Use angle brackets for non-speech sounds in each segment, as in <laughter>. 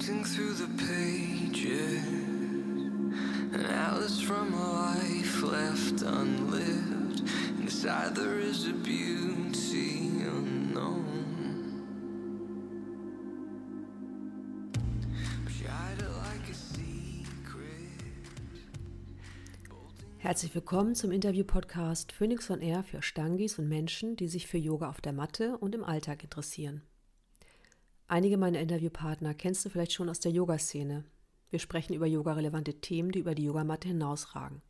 Sifting through the pages, an from a life left unlived. Inside there is a beauty unknown. Herzlich willkommen zum Interview-Podcast Phoenix on Air für Stangis und Menschen, die sich für Yoga auf der Matte und im Alltag interessieren. Einige meiner Interviewpartner kennst du vielleicht schon aus der Yoga-Szene. Wir sprechen über yogarelevante Themen, die über die Yogamatte hinausragen.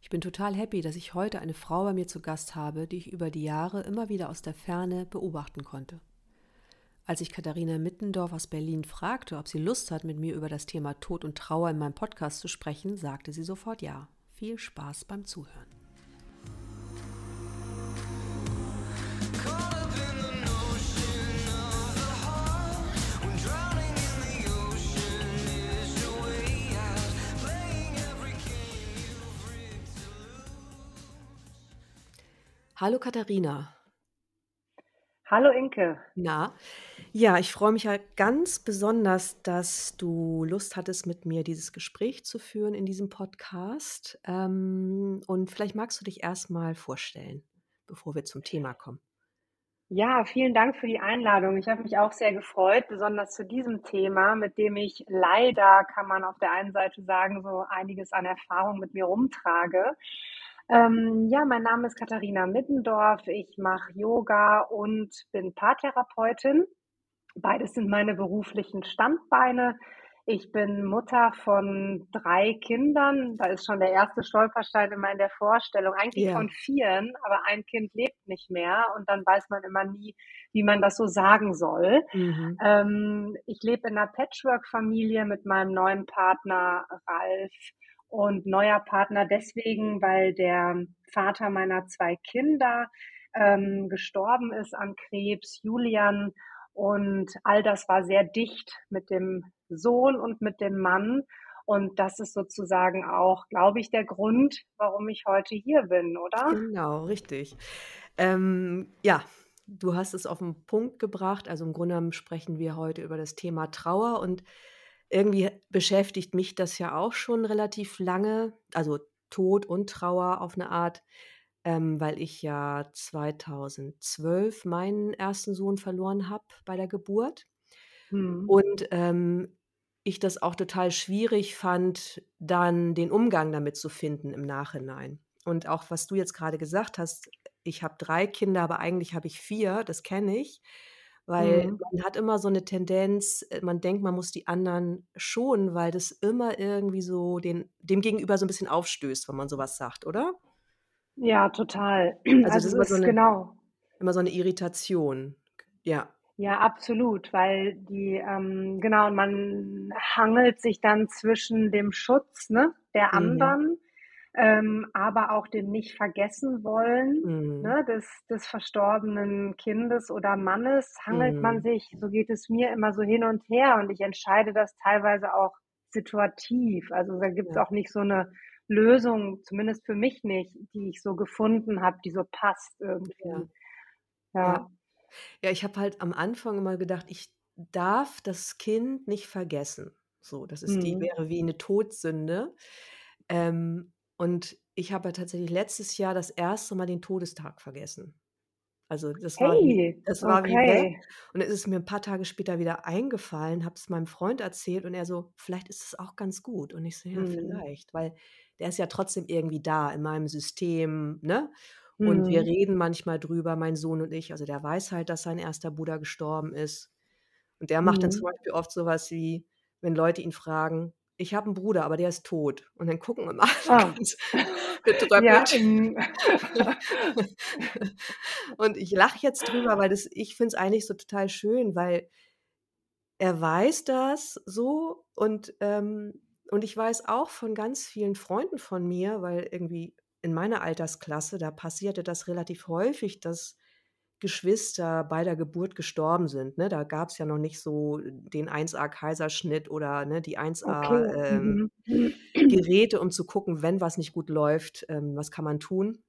Ich bin total happy, dass ich heute eine Frau bei mir zu Gast habe, die ich über die Jahre immer wieder aus der Ferne beobachten konnte. Als ich Katharina Mittendorf aus Berlin fragte, ob sie Lust hat, mit mir über das Thema Tod und Trauer in meinem Podcast zu sprechen, sagte sie sofort ja. Viel Spaß beim Zuhören. Hallo Katharina. Hallo Inke. Na, ja, ich freue mich ja ganz besonders, dass du Lust hattest, mit mir dieses Gespräch zu führen in diesem Podcast. Ähm, und vielleicht magst du dich erstmal vorstellen, bevor wir zum Thema kommen. Ja, vielen Dank für die Einladung. Ich habe mich auch sehr gefreut, besonders zu diesem Thema, mit dem ich leider, kann man auf der einen Seite sagen, so einiges an Erfahrung mit mir rumtrage. Ähm, ja, mein Name ist Katharina Mittendorf. Ich mache Yoga und bin Paartherapeutin. Beides sind meine beruflichen Standbeine. Ich bin Mutter von drei Kindern. Da ist schon der erste Stolperstein immer in der Vorstellung. Eigentlich Ja. von vieren, aber ein Kind lebt nicht mehr und dann weiß man immer nie, wie man das so sagen soll. Mhm. Ähm, ich lebe in einer Patchwork-Familie mit meinem neuen Partner Ralf und neuer Partner deswegen, weil der Vater meiner zwei Kinder ähm, gestorben ist an Krebs, Julian. Und all das war sehr dicht mit dem Sohn und mit dem Mann. Und das ist sozusagen auch, glaube ich, der Grund, warum ich heute hier bin, oder? Genau, richtig. Ähm, ja, du hast es auf den Punkt gebracht. Also im Grunde genommen sprechen wir heute über das Thema Trauer und irgendwie beschäftigt mich das ja auch schon relativ lange, also Tod und Trauer auf eine Art, ähm, weil ich ja 2012 meinen ersten Sohn verloren habe bei der Geburt. Hm. Und ähm, ich das auch total schwierig fand, dann den Umgang damit zu finden im Nachhinein. Und auch was du jetzt gerade gesagt hast, ich habe drei Kinder, aber eigentlich habe ich vier, das kenne ich, weil Hm. man hat immer so eine Tendenz, äh, man denkt, man muss die anderen schonen, weil das immer irgendwie so den, dem Gegenüber so ein bisschen aufstößt, wenn man sowas sagt, oder? Ja, total. <clears throat> Also das Also ist es immer so ist eine, genau. immer so eine Irritation. Ja. Ja, absolut, weil die, ähm, genau, und man hangelt sich dann zwischen dem Schutz, ne, der Mhm. Ähm, aber auch dem nicht vergessen wollen, Mhm. ne, des, des verstorbenen Kindes oder Mannes, hangelt man Mhm. sich, so geht es mir immer so hin und her und ich entscheide das teilweise auch situativ. Also da gibt es Ja. auch nicht so eine Lösung, zumindest für mich nicht, die ich so gefunden habe, die so passt irgendwie. Ja. Ja. Ja, ich habe halt am Anfang immer gedacht, ich darf das Kind nicht vergessen. So, das ist die Mhm. wäre wie eine Todsünde. Ähm, und ich habe ja tatsächlich letztes Jahr das erste Mal den Todestag vergessen. Also das war wie Hey, das war wie weg. okay. Und es ist mir ein paar Tage später wieder eingefallen, habe es meinem Freund erzählt und er so, vielleicht ist es auch ganz gut. Und ich so, ja, Mhm. vielleicht, weil der ist ja trotzdem irgendwie da in meinem System, ne? Und wir Mhm. reden manchmal drüber, mein Sohn und ich. Also der weiß halt, dass sein erster Bruder gestorben ist. Und der macht dann zum Mhm. Beispiel oft sowas wie, wenn Leute ihn fragen, ich habe einen Bruder, aber der ist tot. Und dann gucken immer alle <laughs> Ah. ganz <laughs> Ja, <laughs> Und ich lache jetzt drüber, weil das ich finde es eigentlich so total schön, weil er weiß das so und, ähm und ich weiß auch von ganz vielen Freunden von mir, weil irgendwie in meiner Altersklasse, da passierte das relativ häufig, dass Geschwister bei der Geburt gestorben sind, ne? Da gab's ja noch nicht so den 1A-Kaiserschnitt oder, ne, die 1A, Okay. ähm, Mhm. Um zu gucken, wenn was nicht gut läuft, ähm, was kann man tun?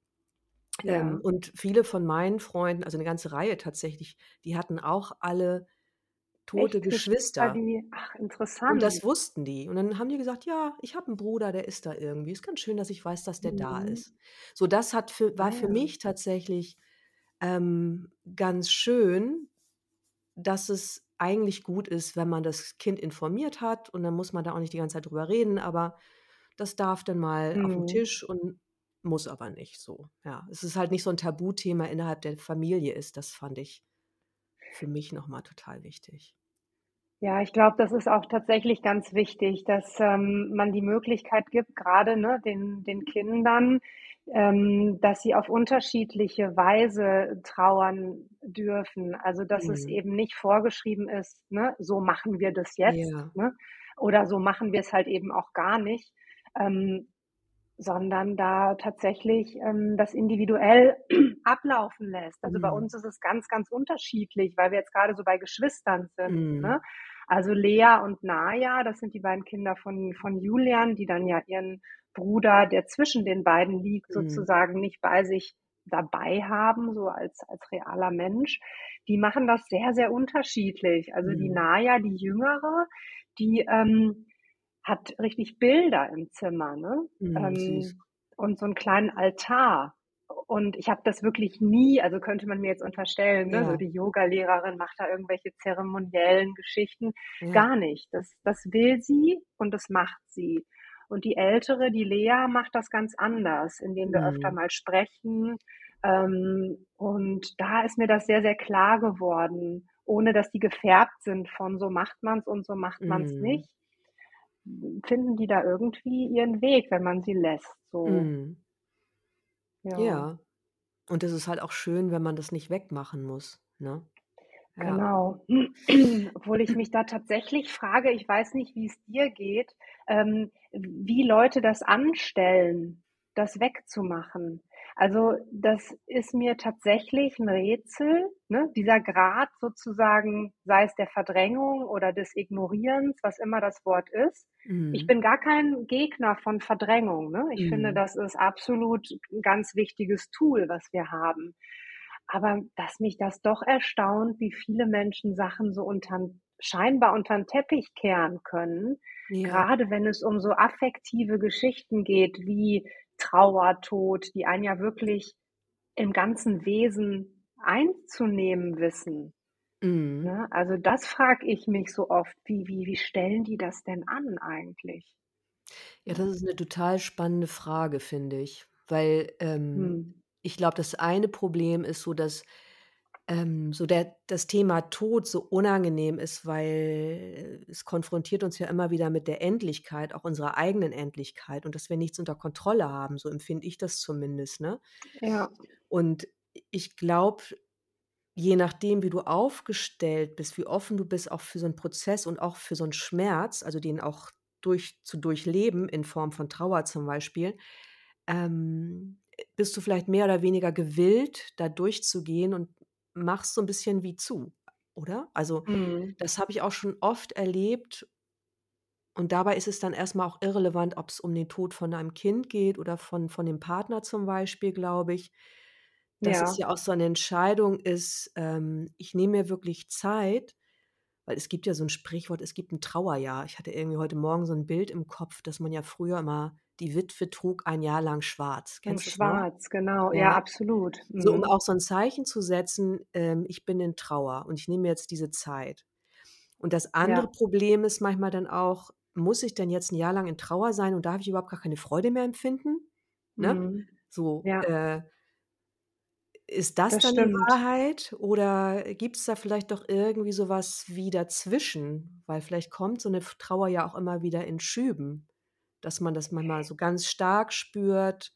Ähm, Ja. und viele von meinen Freunden, also 'ne ganze Reihe tatsächlich, die hatten auch alle tote Echt Geschwister, die ach, Und interessant. das wussten die. Und dann haben die gesagt: „Ja, ich habe 'n Bruder, der ist da irgendwie. Ist ganz schön, dass ich weiß, dass der da Mhm. ist.“ So, das hat für war für ja. mich tatsächlich, ähm, ganz schön, dass es eigentlich gut ist, wenn man das Kind informiert hat und dann muss man da auch nicht die ganze Zeit drüber reden, aber das darf dann mal Mhm. Tisch und muss aber nicht so, ja. Es ist halt nicht so 'n Tabuthema innerhalb der Familie ist, das fand ich für mich noch mal total wichtig. Ja, ich glaube, das ist auch tatsächlich ganz wichtig, dass, ähm, man die Möglichkeit gibt, grade, ne, den den Kindern, ähm, dass sie auf unterschiedliche Weise trauern dürfen. Also, dass es Mhm. eben nicht vorgeschrieben ist, ne: „So machen wir das jetzt“, Ja. ne? Oder so machen wir's halt eben auch gar nicht, ähm, sondern da tatsächlich, ähm, das individuell <clears throat> ablaufen lässt. Also, bei Mhm. uns ist es ganz, ganz unterschiedlich, weil wir jetzt grade so bei Geschwistern sind, Mhm. ne? Also, Lea und Naja, das sind die beiden Kinder von von Julian, die dann ja ihren Bruder, der zwischen den beiden liegt, Mhm. sozusagen nicht bei sich dabei haben, so als als realer Mensch. Die machen das sehr, sehr unterschiedlich. Also, die Mhm. Naja, die Jüngere, die, ähm, hat richtig Bilder im Zimmer, ne? Mhm. Ähm, und so 'n kleinen Altar. Und ich habe das wirklich nie also, könnte man mir jetzt unterstellen, ne, so die Yogalehrerin macht da irgendwelche zeremoniellen Geschichten. Ja. Gar nicht. Das das will sie und das macht sie. Und die Ältere, die Lea, macht das ganz anders, indem wir öfter Mhm. mal sprechen. Ähm, und da ist mir das sehr, sehr klar geworden, ohne dass die gefärbt sind von: „So macht man's und so macht man's Mhm. nicht“, finden die da irgendwie ihren Weg, wenn man sie lässt, so. Mhm. Ja. Ja. Und das ist halt auch schön, wenn man das nicht wegmachen muss, ne? Ja. Genau. <clears throat> Obwohl ich mich da tatsächlich frage, ich weiß nicht, wie's dir geht, ähm, wie Leute das anstellen, das wegzumachen. Also, das ist mir tatsächlich 'n Rätsel, ne, dieser Grad sozusagen, sei es der Verdrängung oder des Ignorierens, was immer das Wort ist. Ich Mhm. bin gar kein Gegner von Verdrängung, ne? Ich finde, Mhm. das ist absolut 'n ganz wichtiges Tool, was wir haben. Aber dass mich das doch erstaunt, wie viele Menschen Sachen so untern scheinbar untern Teppich kehren können, Ja. grade wenn es um so affektive Geschichten geht wie Trauer, Tod, die einen ja wirklich im ganzen Wesen einzunehmen wissen, Mhm. ne? Also, das frage ich mich so oft. Wie wie wie stellen die das denn an eigentlich? Ja, das ist 'ne total spannende Frage, finde ich, weil, ähm, Mhm. ich glaube, das eine Problem ist so, dass, ähm, so der das Thema Tod so unangenehm ist, weil es konfrontiert uns ja immer wieder mit der Endlichkeit, auch unserer eigenen Endlichkeit und dass wir nichts unter Kontrolle haben, so empfinde ich das zumindest, ne? Ja. Und ich glaube, je nachdem, wie du aufgestellt bist, wie offen du bist auch für so 'n Prozess und auch für so 'n Schmerz, also, den auch durch zu durchleben in Form von Trauer zum Beispiel, ähm, bist du vielleicht mehr oder weniger gewillt, da durchzugehen und machst so 'n bisschen wie zu, oder? Also, Mhm. das habe ich auch schon oft erlebt und dabei ist es dann erst mal auch irrelevant, ob's um den Tod von einem Kind geht oder von von dem Partner zum Beispiel, glaube ich, dass es Ja. ja auch so 'ne Entscheidung ist, ähm, ich nehme mir wirklich Zeit, weil es gibt ja so 'n Sprichwort, es gibt 'n Trauerjahr. Ich hatte irgendwie heute Morgen so 'n Bild im Kopf, dass man ja früher immer die Witwe trug ein Jahr lang schwarz. Kennst schwarz, genau. Ja, Ja. absolut. So, um Mhm. auch so 'n Zeichen zu setzen, ähm, ich bin in Trauer und ich nehme jetzt diese Zeit. Und das andere Ja. Problem ist manchmal dann auch, muss ich denn jetzt 'n Jahr lang in Trauer sein und darf ich überhaupt gar keine Freude mehr empfinden, ne? Mhm. So, Ja. äh ist das Das dann die stimmt. Wahrheit oder gibt's da vielleicht doch irgendwie so was wie dazwischen? Weil vielleicht kommt so 'ne F Trauer ja auch immer wieder in Schüben, dass man das manchmal so ganz stark spürt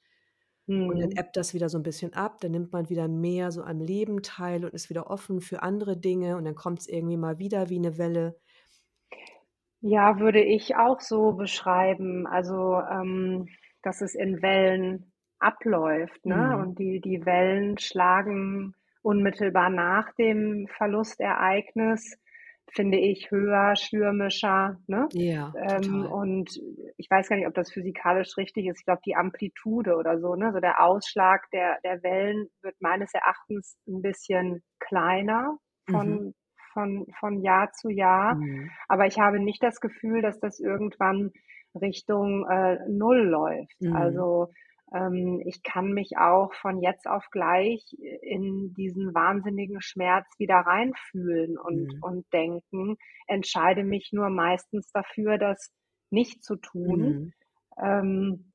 und dann Mhm. ebbt das wieder so 'n bisschen ab. Dann nimmt man wieder mehr so am Leben teil und ist wieder offen für andere Dinge und dann kommt's irgendwie mal wieder wie 'ne Welle. Ja, würde ich auch so beschreiben. Also, ähm, dass es in Wellen abläuft, ne? Mhm. Und die die Wellen schlagen unmittelbar nach dem Verlustereignis, finde ich, höher, stürmischer, ne? Ja, Ähm, und ich weiß gar nicht, ob das physikalisch richtig ist. Ich glaube, die Amplitude oder so, ne, so der Ausschlag der der Wellen wird meines Erachtens 'n bisschen kleiner Mhm. von von, von Jahr zu Jahr. Mhm. Aber ich habe nicht das Gefühl, dass das irgendwann Richtung äh, Null läuft. Mhm. Also ich kann mich auch von jetzt auf gleich in diesen wahnsinnigen Schmerz wieder reinfühlen und, Mhm. und denken, entscheide mich nur meistens dafür, das nicht zu tun. Mhm. Ähm,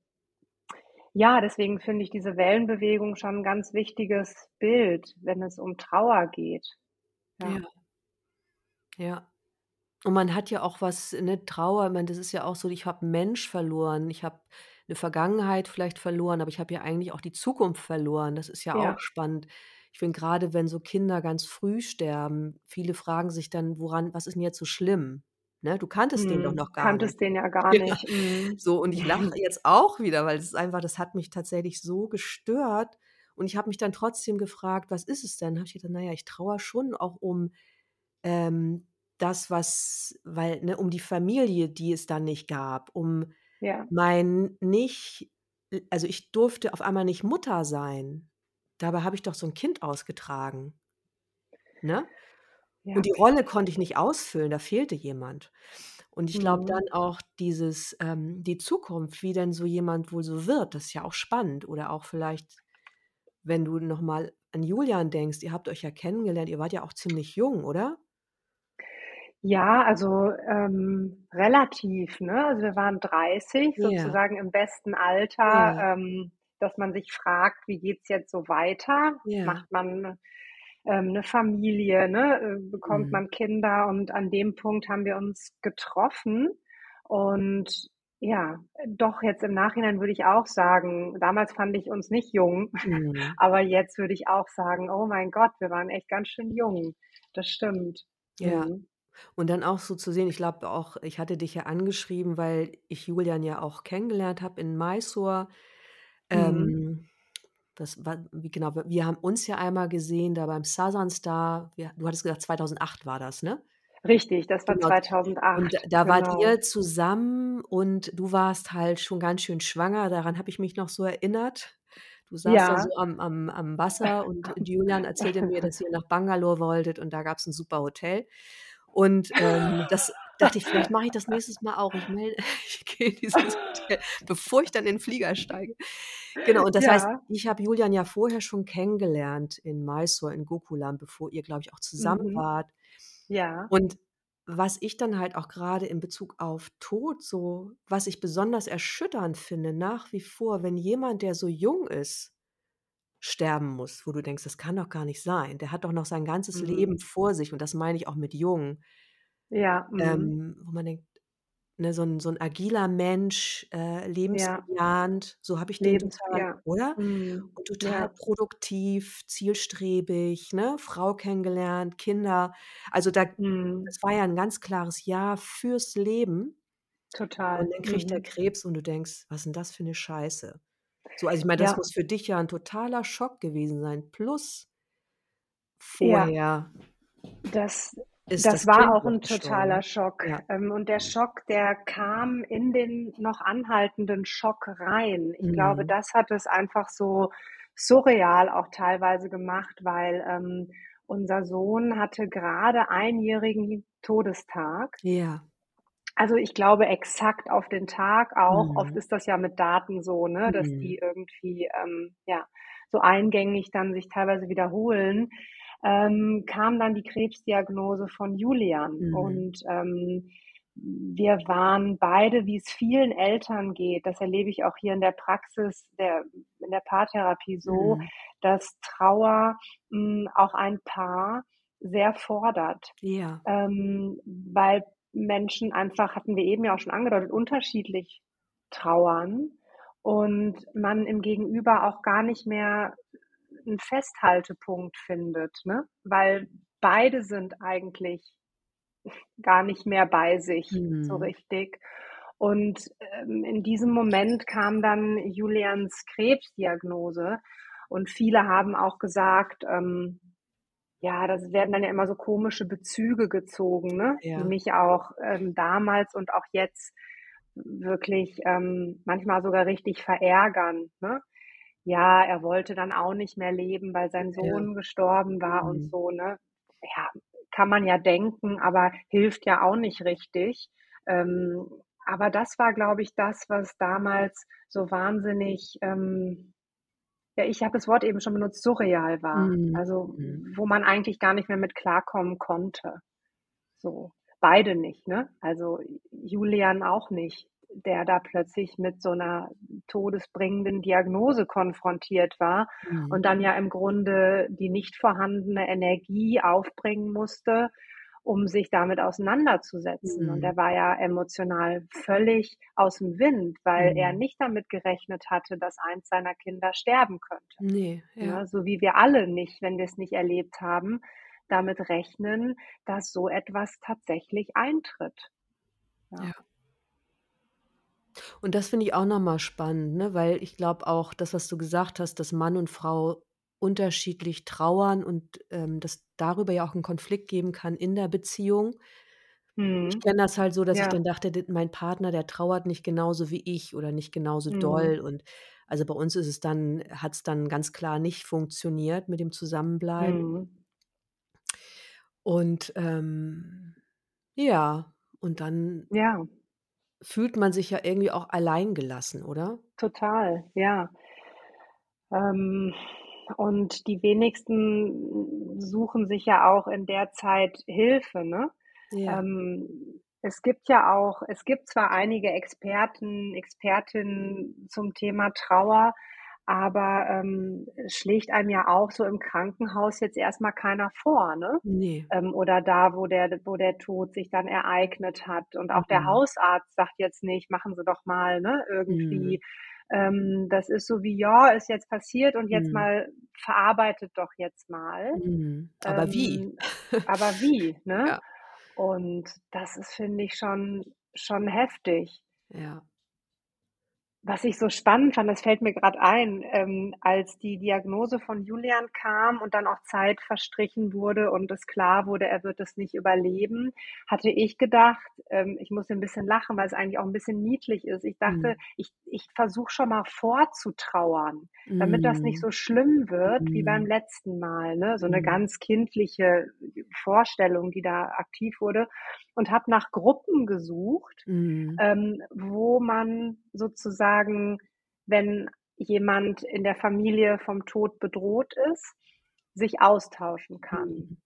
ja, deswegen finde ich diese Wellenbewegung schon ein ganz wichtiges Bild, wenn es um Trauer geht. Ja. Ja. Ja. Und man hat ja auch was, ne, Trauer, ich meine, das ist ja auch so, ich habe Mensch verloren, ich habe 'ne Vergangenheit vielleicht verloren, aber ich habe ja eigentlich auch die Zukunft verloren. Das ist ja auch Ja. spannend. Ich finde grade, wenn so Kinder ganz früh sterben, viele fragen sich dann: „Woran was ist 'n jetzt so schlimm?“ Ne, du kanntest den doch Mhm. noch gar Kanntest nicht. den ja <laughs> gar Ja. nicht. Mhm. So, und ich lache <laughs> jetzt auch wieder, weil das ist einfach das hat mich tatsächlich so gestört und ich habe mich dann trotzdem gefragt: „Was ist es denn?“ Habe ich gedacht: „Na ja, ich trauere schon auch um, ähm, das, was weil ne, um die Familie, die es dann nicht gab, um Ja. mein nicht äh, also, ich durfte auf einmal nicht Mutter sein. Dabei habe ich doch so 'n Kind ausgetragen. Ne? Ja. Und die Rolle konnte ich nicht ausfüllen, da fehlte jemand. Und ich glaube dann Mhm. auch dieses ähm, die Zukunft, wie denn so jemand wohl so wird, das ist ja auch spannend. Oder auch vielleicht, wenn du noch mal an Julian denkst, ihr habt euch ja kennengelernt, ihr wart ja auch ziemlich jung, oder? Ja, also, ähm, relativ, ne? Also, wir waren 30, Ja. sozusagen im besten Alter, Ja. ähm, dass man sich fragt: „Wie geht's jetzt so weiter? Ja. Macht man, ähm, 'ne Familie, ne? Äh, bekommt Mhm. man Kinder?“ Und an dem Punkt haben wir uns getroffen und ja, doch jetzt im Nachhinein würde ich auch sagen, damals fand ich uns nicht jung, Mhm. <laughs> aber jetzt würde ich auch sagen: „Oh mein Gott, wir waren echt ganz schön jung.“ Das stimmt. Ja. Mhm. Und dann auch so zu sehen ich glaube auch ich hatte dich ja angeschrieben, weil ich Julian ja auch kennengelernt habe in Mysore. Mhm. Ähm, das war wie genau wir haben uns ja einmal gesehen da beim Southern Star. Wir du hattest gesagt, 2008 war das, ne? Richtig, das war Genau. Und 2008, da wart genau. ihr zusammen und du warst halt schon ganz schön schwanger, daran habe ich mich noch so erinnert. Du saßt da so Ja. am am am Wasser und <laughs> Julian erzählte mir, dass ihr nach Bangalore wolltet und da gab's 'n super Hotel. Und, ähm, das <laughs> dachte ich: „Vielleicht mache ich das nächstes Mal auch. Ich melde <laughs> ich gehe in dieses Hotel, bevor ich dann in 'n Flieger steige.“ Genau, und das heißt, Ja. ich habe Julian ja vorher schon kennengelernt in Mysore, in Gokulam, bevor ihr, glaube ich, auch zusammen Mhm. wart. Ja. Und was ich dann halt auch grade in Bezug auf Tod so was ich besonders erschütternd finde nach wie vor, wenn jemand, der so jung ist, sterben muss, wo du denkst: „Das kann doch gar nicht sein. Der hat doch noch sein ganzes Leben Mhm. vor sich.“ Und das meine ich auch mit jung. Ja, mhm. Ähm, wo man denkt, ne, so 'n so 'n agiler Mensch, äh, Ja. lebensbejahend, so habe ich den Lebens total ja. oder? Mhm. Und total Ja. produktiv, zielstrebig, ne? Frau kennengelernt, Kinder. Also, da Mhm. das war ja 'n ganz klares Ja fürs Leben. Und Total. dann kriegt der Mhm. Krebs und du denkst: „Was 'n das für 'ne Scheiße?“ So, also, ich meine, das Ja. muss für dich ja 'n totaler Schock gewesen sein. Plus Ja. vorher Das ist das das war Kind auch noch 'n totaler. Schock. Ja. Ähm, und der Schock, der kam in den noch anhaltenden Schock rein. Ich glaube, Mhm. das hat es einfach so surreal auch teilweise gemacht, weil, ähm, unser Sohn hatte grade einjährigen Todestag. Ja. Also, ich glaube exakt auf den Tag auch. Oft Mhm. ist das ja mit Daten so, ne, dass Mhm. die irgendwie, ähm, ja, so eingängig dann sich teilweise wiederholen. Ähm, kam dann die Krebsdiagnose von Julian Mhm. und, ähm, wir waren beide, wie's vielen Eltern geht, das erlebe ich auch hier in der Praxis der in der Paartherapie so, Mhm. dass Trauer, hm, auch ein Paar sehr fordert. Ja. Ähm, weil Menschen einfach, hatten wir eben ja auch schon angedeutet, unterschiedlich trauern und man im Gegenüber auch gar nicht mehr 'n Festhaltepunkt findet, ne? Weil beide sind eigentlich gar nicht mehr bei sich so Mhm. richtig. Und, ähm, in diesem Moment kam dann Julians Krebsdiagnose und viele haben auch gesagt, ähm ja, das werden dann ja immer so komische Bezüge gezogen, ne, die Ja. mich auch, ähm, damals und auch jetzt wirklich, ähm, manchmal sogar richtig verärgern, ne? Ja, er wollte dann auch nicht mehr leben, weil sein Ja. Sohn gestorben war und Mhm. so, ne? Ja, kann man ja denken, aber hilft ja auch nicht richtig. Ähm, aber das war, glaube ich, das, was damals so wahnsinnig, ähm, ja, ich habe das Wort eben schon benutzt, surreal war. Mhm. Also, Mhm. wo man eigentlich gar nicht mehr mit klarkommen konnte. So. Beide nicht, ne? Also Julian auch nicht, der da plötzlich mit so einer todesbringenden Diagnose konfrontiert war Mhm. und dann ja im Grunde die nicht vorhandene Energie aufbringen musste, um sich damit auseinanderzusetzen. Und Mhm. er war ja emotional völlig aus dem Wind, weil er Mhm. nicht damit gerechnet hatte, dass eins seiner Kinder sterben könnte. Ne, ja. Ne? So wie wir alle nicht, wenn wir es nicht erlebt haben, damit rechnen, dass so etwas tatsächlich eintritt. Ja. Ja. Und das finde ich auch noch mal spannend, ne, weil ich glaube auch, das, was du gesagt hast, dass Mann und Frau unterschiedlich trauern und, ähm, dass darüber ja auch 'n Konflikt geben kann in der Beziehung. Ich Mhm. kenne das halt so, dass ich Ja. dann dachte, mein Partner, der trauert nicht genauso wie ich oder nicht genauso doll Mhm. und also, bei uns ist es dann hat's dann ganz klar nicht funktioniert mit dem Zusammenbleiben. Mhm. Und, ähm, ja, und dann Ja. fühlt man sich ja irgendwie auch alleingelassen, oder? Total, ja. Ähm, und die wenigsten suchen sich ja auch in der Zeit Hilfe, ne? Ja. Ähm, es gibt ja auch es gibt zwar einige Experten, Expertinnen zum Thema Trauer, aber, ähm, schlägt einem ja auch so im Krankenhaus jetzt erst mal keiner vor, ne? Ne. Ähm, oder da, wo der wo der Tod sich dann ereignet hat. Und auch der Mhm. Hausarzt sagt jetzt nicht: „Machen Sie doch mal“, ne, Mhm. Ähm, das ist so wie: „Ja, ist jetzt passiert und jetzt Mhm. mal verarbeitet doch jetzt mal.“ Mhm. Aber wie? Ähm, <laughs> aber wie, ne? Ja. Und das ist, finde ich, schon schon heftig. Ja. Was ich so spannend fand, das fällt mir grad ein, ähm, als die Diagnose von Julian kam und dann auch Zeit verstrichen wurde und es klar wurde, er wird es nicht überleben, hatte ich gedacht ähm, ich musste 'n bisschen lachen, weil's eigentlich auch 'n bisschen niedlich ist. Ich dachte, Mhm. ich ich versuche schon mal vorzutrauern, damit das nicht Mhm. so schlimm wird wie beim Mhm. letzten Mal, ne? So 'ne Mhm. ganz kindliche Vorstellung, die da aktiv wurde und habe nach Gruppen gesucht, Mhm. ähm, wo man sozusagen, wenn jemand in der Familie vom Tod bedroht ist, sich austauschen kann. Mhm.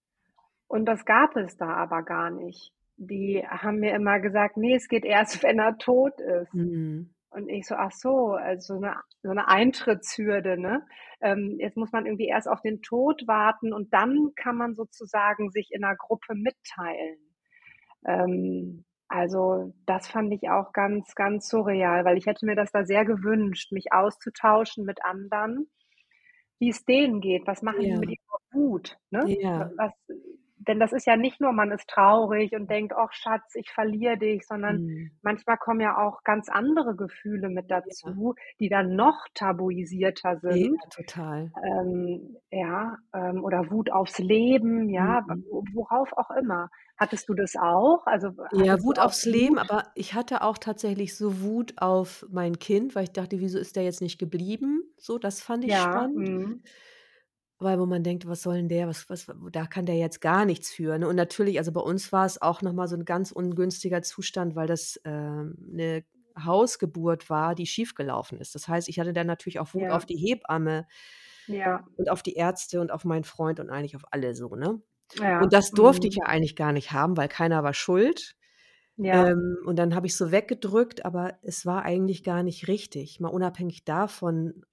Und das gab es da aber gar nicht. Die haben mir immer gesagt: „Ne, es geht erst, <laughs> wenn er tot ist.“ Mhm. Und ich so: „Ach so, also so 'ne so 'ne Eintrittshürde, ne? Ähm, jetzt muss man irgendwie erst auf den Tod warten und dann kann man sozusagen sich in 'ner Gruppe mitteilen.“ Ähm, also, das fand ich auch ganz, ganz surreal, weil ich hätte mir das da sehr gewünscht, mich auszutauschen mit anderen, wie's denen geht. Was machen die mit Ja. ihrer Wut, ne? Ja. was denn das ist ja nicht nur, man ist traurig und denkt: „Och Schatz, ich verliere dich“, sondern Mhm. manchmal kommen ja auch ganz andere Gefühle mit Ja. dazu, die dann noch tabuisierter Ja, sind. total. Ähm, ja, ähm, oder Wut aufs Leben, ja, Mhm. wo worauf auch immer. Hattest du das auch? Also, Ja, Wut aufs Leben, Wut? aber ich hatte auch tatsächlich so Wut auf mein Kind, weil ich dachte: „Wieso ist der jetzt nicht geblieben?“ So, das fand ich Ja, spannend. mhm. Weil wo man denkt: „Was soll 'n der? Was was da kann der jetzt gar nichts für“, ne? Und natürlich also, bei uns war's auch noch mal so 'n ganz ungünstiger Zustand, weil das, ähm, 'ne Hausgeburt war, die schiefgelaufen ist. Das heißt, ich hatte dann natürlich auch Wut auf Ja. die Hebamme Ja. und auf die Ärzte und auf meinen Freund und eigentlich auf alle so, ne? Und Ja, das durfte ich mhm. ja eigentlich gar nicht haben, weil keiner war schuld. Ja. Ähm, und dann habe ich's so weggedrückt, aber es war eigentlich gar nicht richtig. Mal unabhängig davon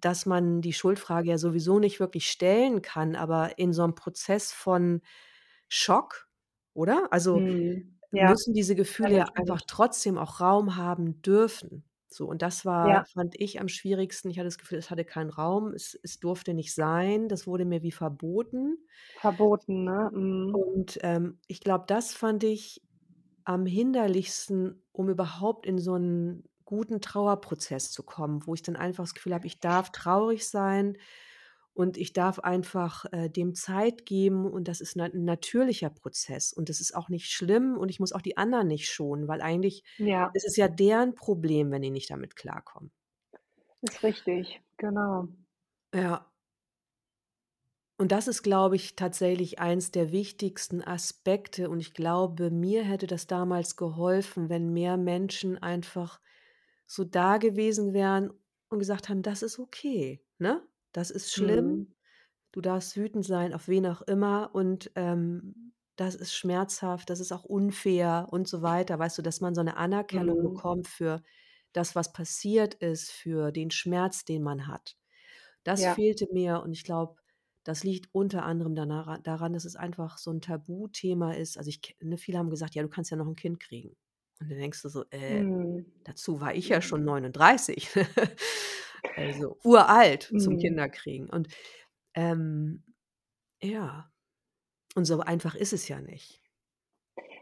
dass man die Schuldfrage ja sowieso nicht wirklich stellen kann, aber in so 'nem Prozess von Schock, oder? Also, Mhm. Ja. müssen diese Gefühle ja einfach trotzdem auch Raum haben dürfen. So, und das war Ja. fand ich am schwierigsten. Ich hatte das Gefühl, es hatte keinen Raum. Es es durfte nicht sein. Das wurde mir wie verboten. Verboten, ne? Mhm. Und, ähm, ich glaube, das fand ich am hinderlichsten, um überhaupt in so 'n guten Trauerprozess zu kommen, wo ich dann einfach das Gefühl habe, ich darf traurig sein und ich darf einfach, äh, dem Zeit geben und das ist 'ne 'n natürlicher Prozess und das ist auch nicht schlimm und ich muss auch die anderen nicht schonen, weil eigentlich Ja. ist es ja deren Problem, wenn die nicht damit klarkommen. Ist richtig, genau. Ja. Und das ist, glaube ich, tatsächlich eins der wichtigsten Aspekte. Und ich glaube, mir hätte das damals geholfen, wenn mehr Menschen einfach so da gewesen wären und gesagt haben: „Das ist okay, ne? Das ist schlimm. Mhm. Du darfst wütend sein, auf wen auch immer und, ähm, das ist schmerzhaft, das ist auch unfair“ und so weiter. Weißt du, dass man so 'ne Anerkennung Mhm. bekommt für das, was passiert ist, für den Schmerz, den man hat. Das Ja. fehlte mir und ich glaube, das liegt unter anderem danara daran, dass es einfach so 'n Tabuthema ist. Also, ich ne, viele haben gesagt: „Ja, du kannst ja noch 'n Kind kriegen.“ Und dann denkst du so: „Äh, Mhm. dazu war ich ja schon 39.“ <laughs> Also, uralt zum Mhm. Kinderkriegen. Und, ähm, ja, und so einfach ist es ja nicht.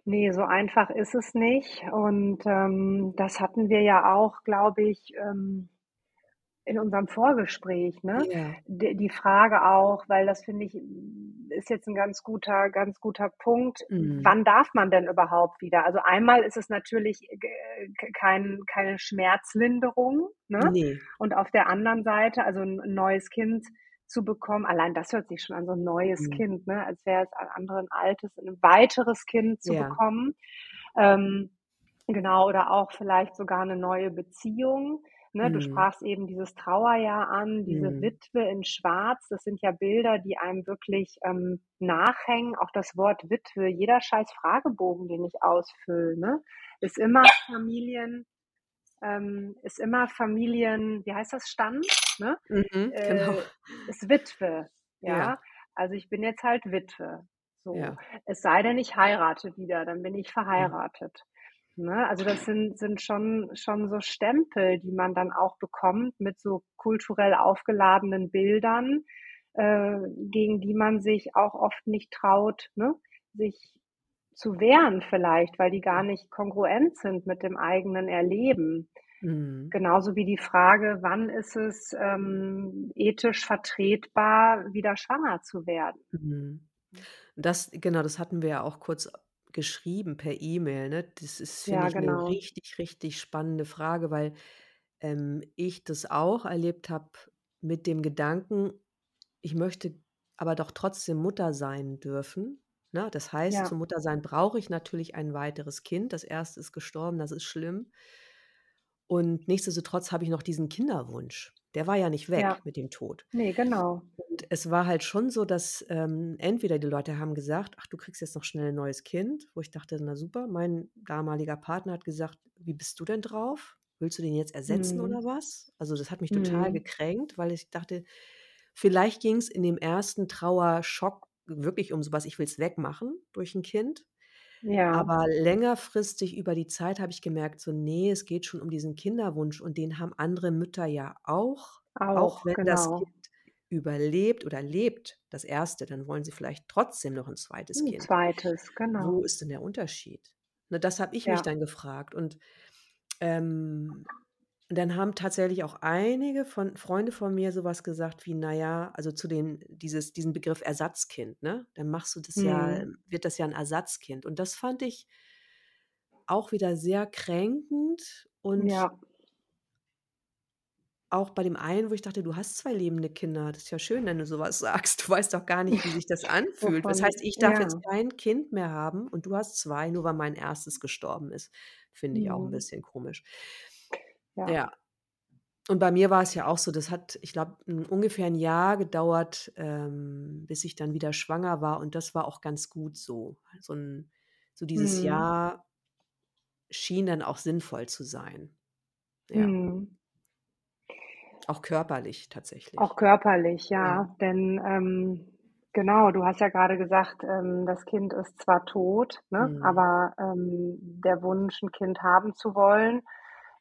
Ne, so einfach ist es nicht. Und, ähm, das hatten wir ja auch, glaube ich, ähm, in unserem Vorgespräch, ne? Ja. D die Frage auch, weil das finde ich, ist jetzt 'n ganz guter ganz guter Punkt. Mhm. Wann darf man denn überhaupt wieder? Also, einmal ist es natürlich k kein keine Schmerzlinderung, ne? Ne. Und auf der anderen Seite also 'n 'n neues Kind zu bekommen allein das hört sich schon an, so 'n neues Mhm. Kind, ne, als wäre es ein andere 'n altes 'n weiteres Kind zu Ja. bekommen. Ähm, genau, oder auch vielleicht sogar 'ne neue Beziehung, ne? Du Mhm. sprachst eben dieses Trauerjahr an, diese Mhm. Witwe in Schwarz. Das sind ja Bilder, die einem wirklich, ähm, nachhängen. Auch das Wort Witwe, jeder scheiß Fragebogen, den ich ausfülle, ne, ist immer Familien ähm, ist immer Familien wie heißt das, Stand, ne? Mhm, genau. Äh, ist Witwe, Ja. ja? Also, ich bin jetzt halt Witwe, so. Ja. Es sei denn, ich heirate wieder, dann bin ich verheiratet, ne? Also, das sind sind schon schon so Stempel, die man dann auch bekommt mit so kulturell aufgeladenen Bildern, äh, gegen die man sich auch oft nicht traut, ne, sich zu wehren vielleicht, weil die gar nicht kongruent sind mit dem eigenen Erleben. Mhm. Genauso wie die Frage, wann ist es, ähm, ethisch vertretbar, wieder schwanger zu werden? Mhm. Das genau, das hatten wir ja auch kurz geschrieben per E-Mail, ne? Das ist, finde Ja, ich, 'ne genau. richtig, richtig spannende Frage, weil, ähm, ich das auch erlebt habe mit dem Gedanken, ich möchte aber doch trotzdem Mutter sein dürfen, ne? Das heißt, Ja. zum Muttersein brauche ich natürlich ein weiteres Kind. Das 1. ist gestorben, das ist schlimm. Und nichtsdestotrotz habe ich noch diesen Kinderwunsch. Der war ja nicht weg Ja. mit dem Tod. Ne, genau. Und es war halt schon so, dass, ähm, entweder die Leute haben gesagt: „Ach, du kriegst jetzt noch schnell 'n neues Kind“, wo ich dachte: „Na super.“ Mein damaliger Partner hat gesagt: „Wie bist du denn drauf? Willst du den jetzt ersetzen Mhm. oder was?“ Also, das hat mich total Mhm. gekränkt, weil ich dachte, vielleicht ging's in dem 1. Trauerschock wirklich um so was: „Ich will's wegmachen durch 'n Kind.“ Ja. Aber längerfristig über die Zeit habe ich gemerkt, so: „Ne, es geht schon um diesen Kinderwunsch und den haben andere Mütter ja auch. Auch Auch, wenn das genau. Kind überlebt oder lebt, das 1., dann wollen sie vielleicht trotzdem noch 'n 2. 'N Kind. 2., Wo genau. ist denn der Unterschied?“ Ne, das habe ich mich Ja. dann gefragt und, ähm, dann haben tatsächlich auch einige von Freunde von mir so was gesagt wie: „Na ja“ also, zu den dieses diesen Begriff Ersatzkind, ne? Dann machst du das ja Mhm. wird das ja 'n Ersatzkind. Und das fand ich auch wieder sehr kränkend und Ja. auch bei dem einen, wo ich dachte: „Du hast 2 lebende Kinder. Das ist ja schön, wenn du so was sagst. Du weißt doch gar nicht, wie sich das <laughs> anfühlt. Das heißt, ich darf jetzt ja. kein Kind mehr haben und du hast 2, nur weil mein 1. gestorben ist.“ Finde ich auch 'n Mhm. bisschen komisch. Ja. Ja. Und bei mir war es ja auch so, das hat, ich glaube, ungefähr 'n Jahr gedauert, ähm, bis ich dann wieder schwanger war und das war auch ganz gut so. So 'n so dieses Mhm. Jahr schien dann auch sinnvoll zu sein. Ja. Mhm. Auch körperlich Auch tatsächlich. körperlich, Ja. ja. Denn, ähm, genau, du hast ja grade gesagt, ähm, das Kind ist zwar tot, ne, Mhm. aber, ähm, der Wunsch, 'n Kind haben zu wollen,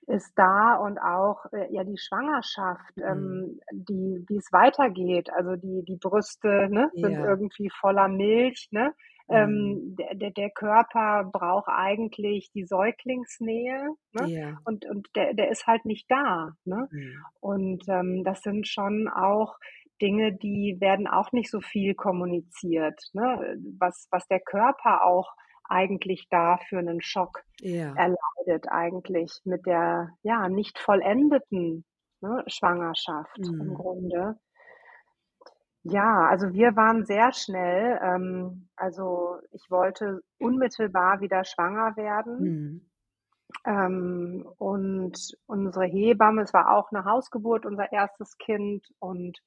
ist da und auch, äh, ja, die Schwangerschaft, Mhm. ähm, die wie's weitergeht. Also, die die Brüste, ne, sind Ja. irgendwie voller Milch, ne? Mhm. Ähm, der der der Körper braucht eigentlich die Säuglingsnähe, ne? Ja. Und und der der ist halt nicht da, ne? Mhm. Und, ähm, das sind schon auch Dinge, die werden auch nicht so viel kommuniziert, ne? Was was der Körper auch eigentlich da für 'nen Schock Ja. erleidet eigentlich mit der, ja, nicht vollendeten, ne, Schwangerschaft im Mhm. Grunde. Ja, also wir waren sehr schnell. Ähm, also ich wollte unmittelbar wieder schwanger werden. Mhm. Ähm, und unsere Hebamme, es war auch eine Hausgeburt, unser erstes Kind. Und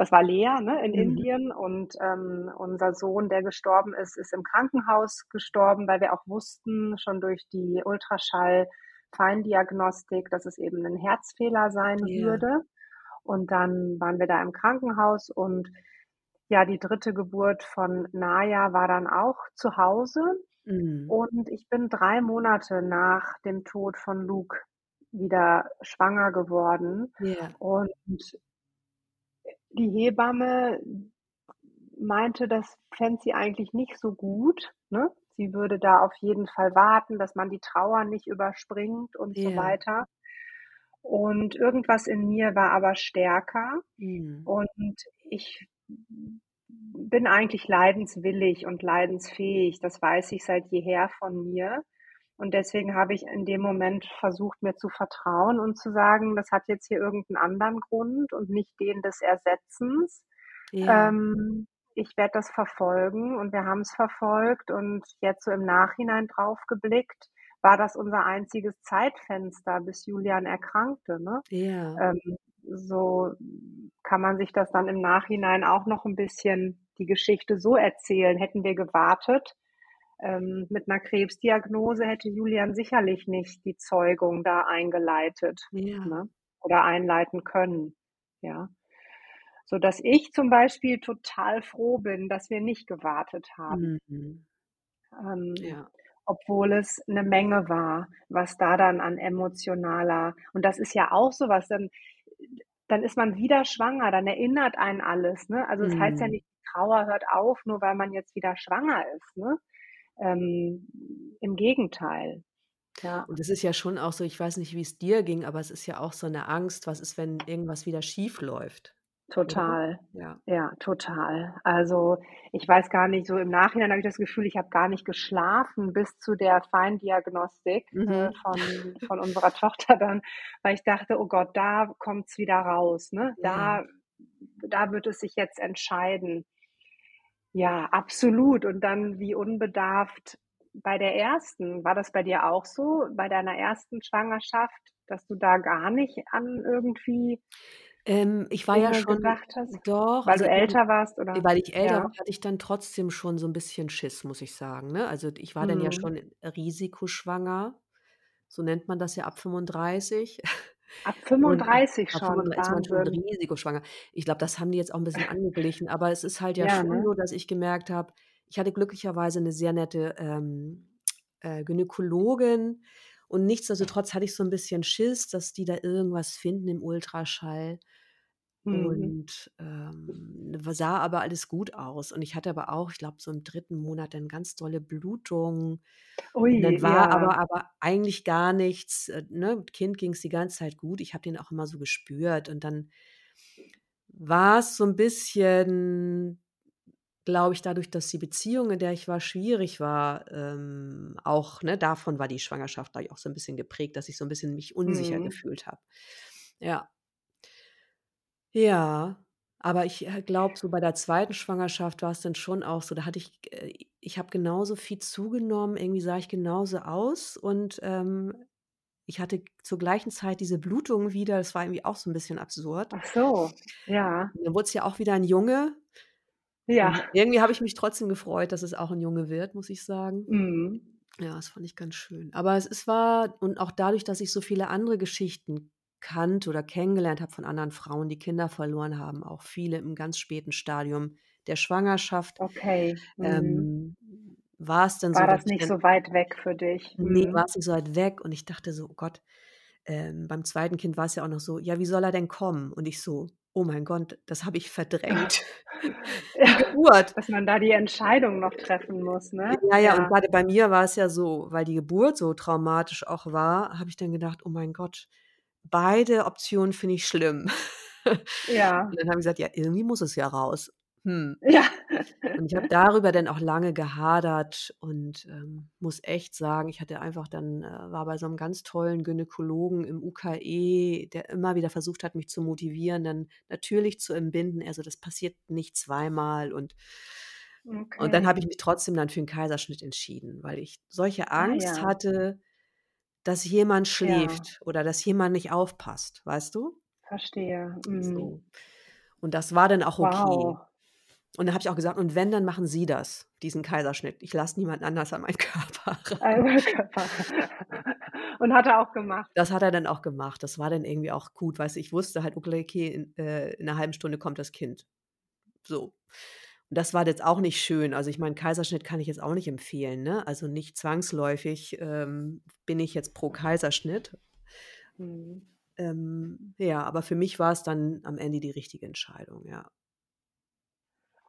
das war Lea, ne, in Mhm. Indien. Und ähm, unser Sohn, der gestorben ist, ist im Krankenhaus gestorben, weil wir auch wussten, schon durch die Ultraschall-Feindiagnostik, dass es eben ein Herzfehler sein Ja. würde. Und dann waren wir da im Krankenhaus und ja, die dritte Geburt von Naya war dann auch zu Hause. Mhm. Und ich bin drei Monate nach dem Tod von Luke wieder schwanger geworden. Ja. Und die Hebamme meinte, das fände sie eigentlich nicht so gut. Ne? Sie würde da auf jeden Fall warten, dass man die Trauer nicht überspringt und so Ja. weiter. Und irgendwas in mir war aber stärker. Mhm. Und ich bin eigentlich leidenswillig und leidensfähig. Das weiß ich seit jeher von mir. Und deswegen habe ich in dem Moment versucht, mir zu vertrauen und zu sagen, das hat jetzt hier irgendeinen anderen Grund und nicht den des Ersetzens. Ja. Ähm, ich werde das verfolgen und wir haben es verfolgt und jetzt so im Nachhinein drauf geblickt, war das unser einziges Zeitfenster, bis Julian erkrankte. Ne? Ja. Ähm, so kann man sich das dann im Nachhinein auch noch ein bisschen die Geschichte so erzählen. Hätten wir gewartet ähm, mit einer Krebsdiagnose, hätte Julian sicherlich nicht die Zeugung da eingeleitet Ja. ne? oder einleiten können. Ja. So dass ich zum Beispiel total froh bin, dass wir nicht gewartet haben. Mhm. Ähm, Ja. obwohl es eine Menge war, was da dann an emotionaler und das ist ja auch so was, dann dann ist man wieder schwanger, dann erinnert einen alles, ne? Also, es heißt ja Mhm. nicht, die Trauer hört auf, nur weil man jetzt wieder schwanger ist, ne? Ähm, im Gegenteil. Ja. Und es ist ja schon auch so, ich weiß nicht, wie es dir ging, aber es ist ja auch so 'ne Angst, was ist, wenn irgendwas wieder schief läuft? Total. Ja. Ja, total. Also, ich weiß gar nicht, so im Nachhinein habe ich das Gefühl, ich habe gar nicht geschlafen bis zu der Feindiagnostik, äh, Mhm. von <laughs> von unserer Tochter dann, weil ich dachte: „Oh Gott, da kommt's wieder raus, ne? Ja. Da da wird es sich jetzt entscheiden.“ Ja, absolut. Und dann wie unbedarft bei der ersten. War das bei dir auch so, bei deiner ersten Schwangerschaft, dass du da gar nicht an irgendwie Ähm, ich war ja schon gedacht hast? doch, Weil also du ich älter warst oder weil ich älter war, ja? hatte ich dann trotzdem schon so 'n bisschen Schiss, muss ich sagen, ne? Also, ich war dann ja Mhm. schon risikoschwanger, so nennt man das ja ab 35. Ab Und ab 35 ab schon, 35 ist man schon risikoschwanger. Ich glaube, das haben die jetzt auch 'n bisschen angeglichen, aber es ist halt ja Ja, schon ne? so, dass ich gemerkt habe ich hatte glücklicherweise 'ne sehr nette, ähm, äh, Gynäkologin und nichtsdestotrotz hatte ich so 'n bisschen Schiss, dass die da irgendwas finden im Ultraschall. Mhm. Und, ähm, sah aber alles gut aus. Und ich hatte aber auch, ich glaube, so im 3. Monat dann ganz dolle Blutungen. Und Ui, dann war ja. aber aber eigentlich gar nichts, äh, ne? Kind ging's die ganze Zeit gut. Ich habe den auch immer so gespürt und dann war's so 'n bisschen, glaube ich, dadurch, dass die Beziehung, in der ich war, schwierig war, ähm, auch, ne davon war die Schwangerschaft, glaube ich, auch so 'n bisschen geprägt, dass ich so 'n bisschen mich unsicher Mhm. gefühlt habe. Ja. Ja, aber ich, äh, glaube, so bei der zweiten Schwangerschaft war's dann schon auch so, da hatte ich äh, ich habe genauso viel zugenommen, irgendwie sah ich genauso aus und, ähm, ich hatte zur gleichen Zeit diese Blutungen wieder. Das war irgendwie auch so 'n bisschen absurd. Ach so, ja. Dann wurd's ja auch wieder 'n Junge. Ja. Und irgendwie habe ich mich trotzdem gefreut, dass es auch 'n Junge wird, muss ich sagen. Mhm. Ja, das fand ich ganz schön. Aber es es war und auch dadurch, dass ich so viele andere Geschichten kannte oder kennengelernt habe von anderen Frauen, die Kinder verloren haben, auch viele im ganz späten Stadium der Schwangerschaft, Okay, mhm. ähm, war's dann so, War dass das ich nicht so weit weg für dich? ne, Mhm. war's nicht so weit weg und ich dachte so: „Oh Gott“ ähm, beim zweiten Kind war's ja auch noch so: „Ja, wie soll er denn kommen?“ Und ich so: „Oh mein Gott, das habe ich verdrängt.“ Die <laughs> Ja, Geburt. dass man da die Entscheidung noch treffen muss, ne? Ja, ja, und Ja. grade bei mir war's ja so, weil die Geburt so traumatisch auch war, habe ich dann gedacht: „Oh mein Gott, beide Optionen finde ich schlimm.“ Und Ja. dann haben wir gesagt: „Ja, irgendwie muss es ja raus.“ Hm. Ja. Und ich habe darüber dann auch lange gehadert und, ähm, muss echt sagen, ich hatte einfach dann äh, war bei so 'nem ganz tollen Gynäkologen im UKE, der immer wieder versucht hat, mich zu motivieren, dann natürlich zu entbinden. Also, das passiert nicht zweimal und und dann habe ich Okay. mich trotzdem dann für 'n Kaiserschnitt entschieden, weil ich solche Ah Angst ja. hatte, dass jemand Ja. schläft oder dass jemand nicht aufpasst, weißt du? Verstehe. Mhm. So. Und das war dann auch okay. Wow. Und dann habe ich auch gesagt: „Und wenn, dann machen Sie das, diesen Kaiserschnitt. Ich lasse niemand anders <laughs> an meinen Körper ran.“ Und hat er auch gemacht? Das hat er dann auch gemacht. Das war dann irgendwie auch gut, weißt du? Ich wusste halt, okay, in äh, in 'ner halben Stunde kommt das Kind. So. Das war jetzt auch nicht schön. Also, ich meine, Kaiserschnitt kann ich jetzt auch nicht empfehlen, ne? Also, nicht zwangsläufig, ähm, bin ich jetzt pro Kaiserschnitt. Mhm. Ähm, ja, aber für mich war's dann am Ende die richtige Entscheidung, ja.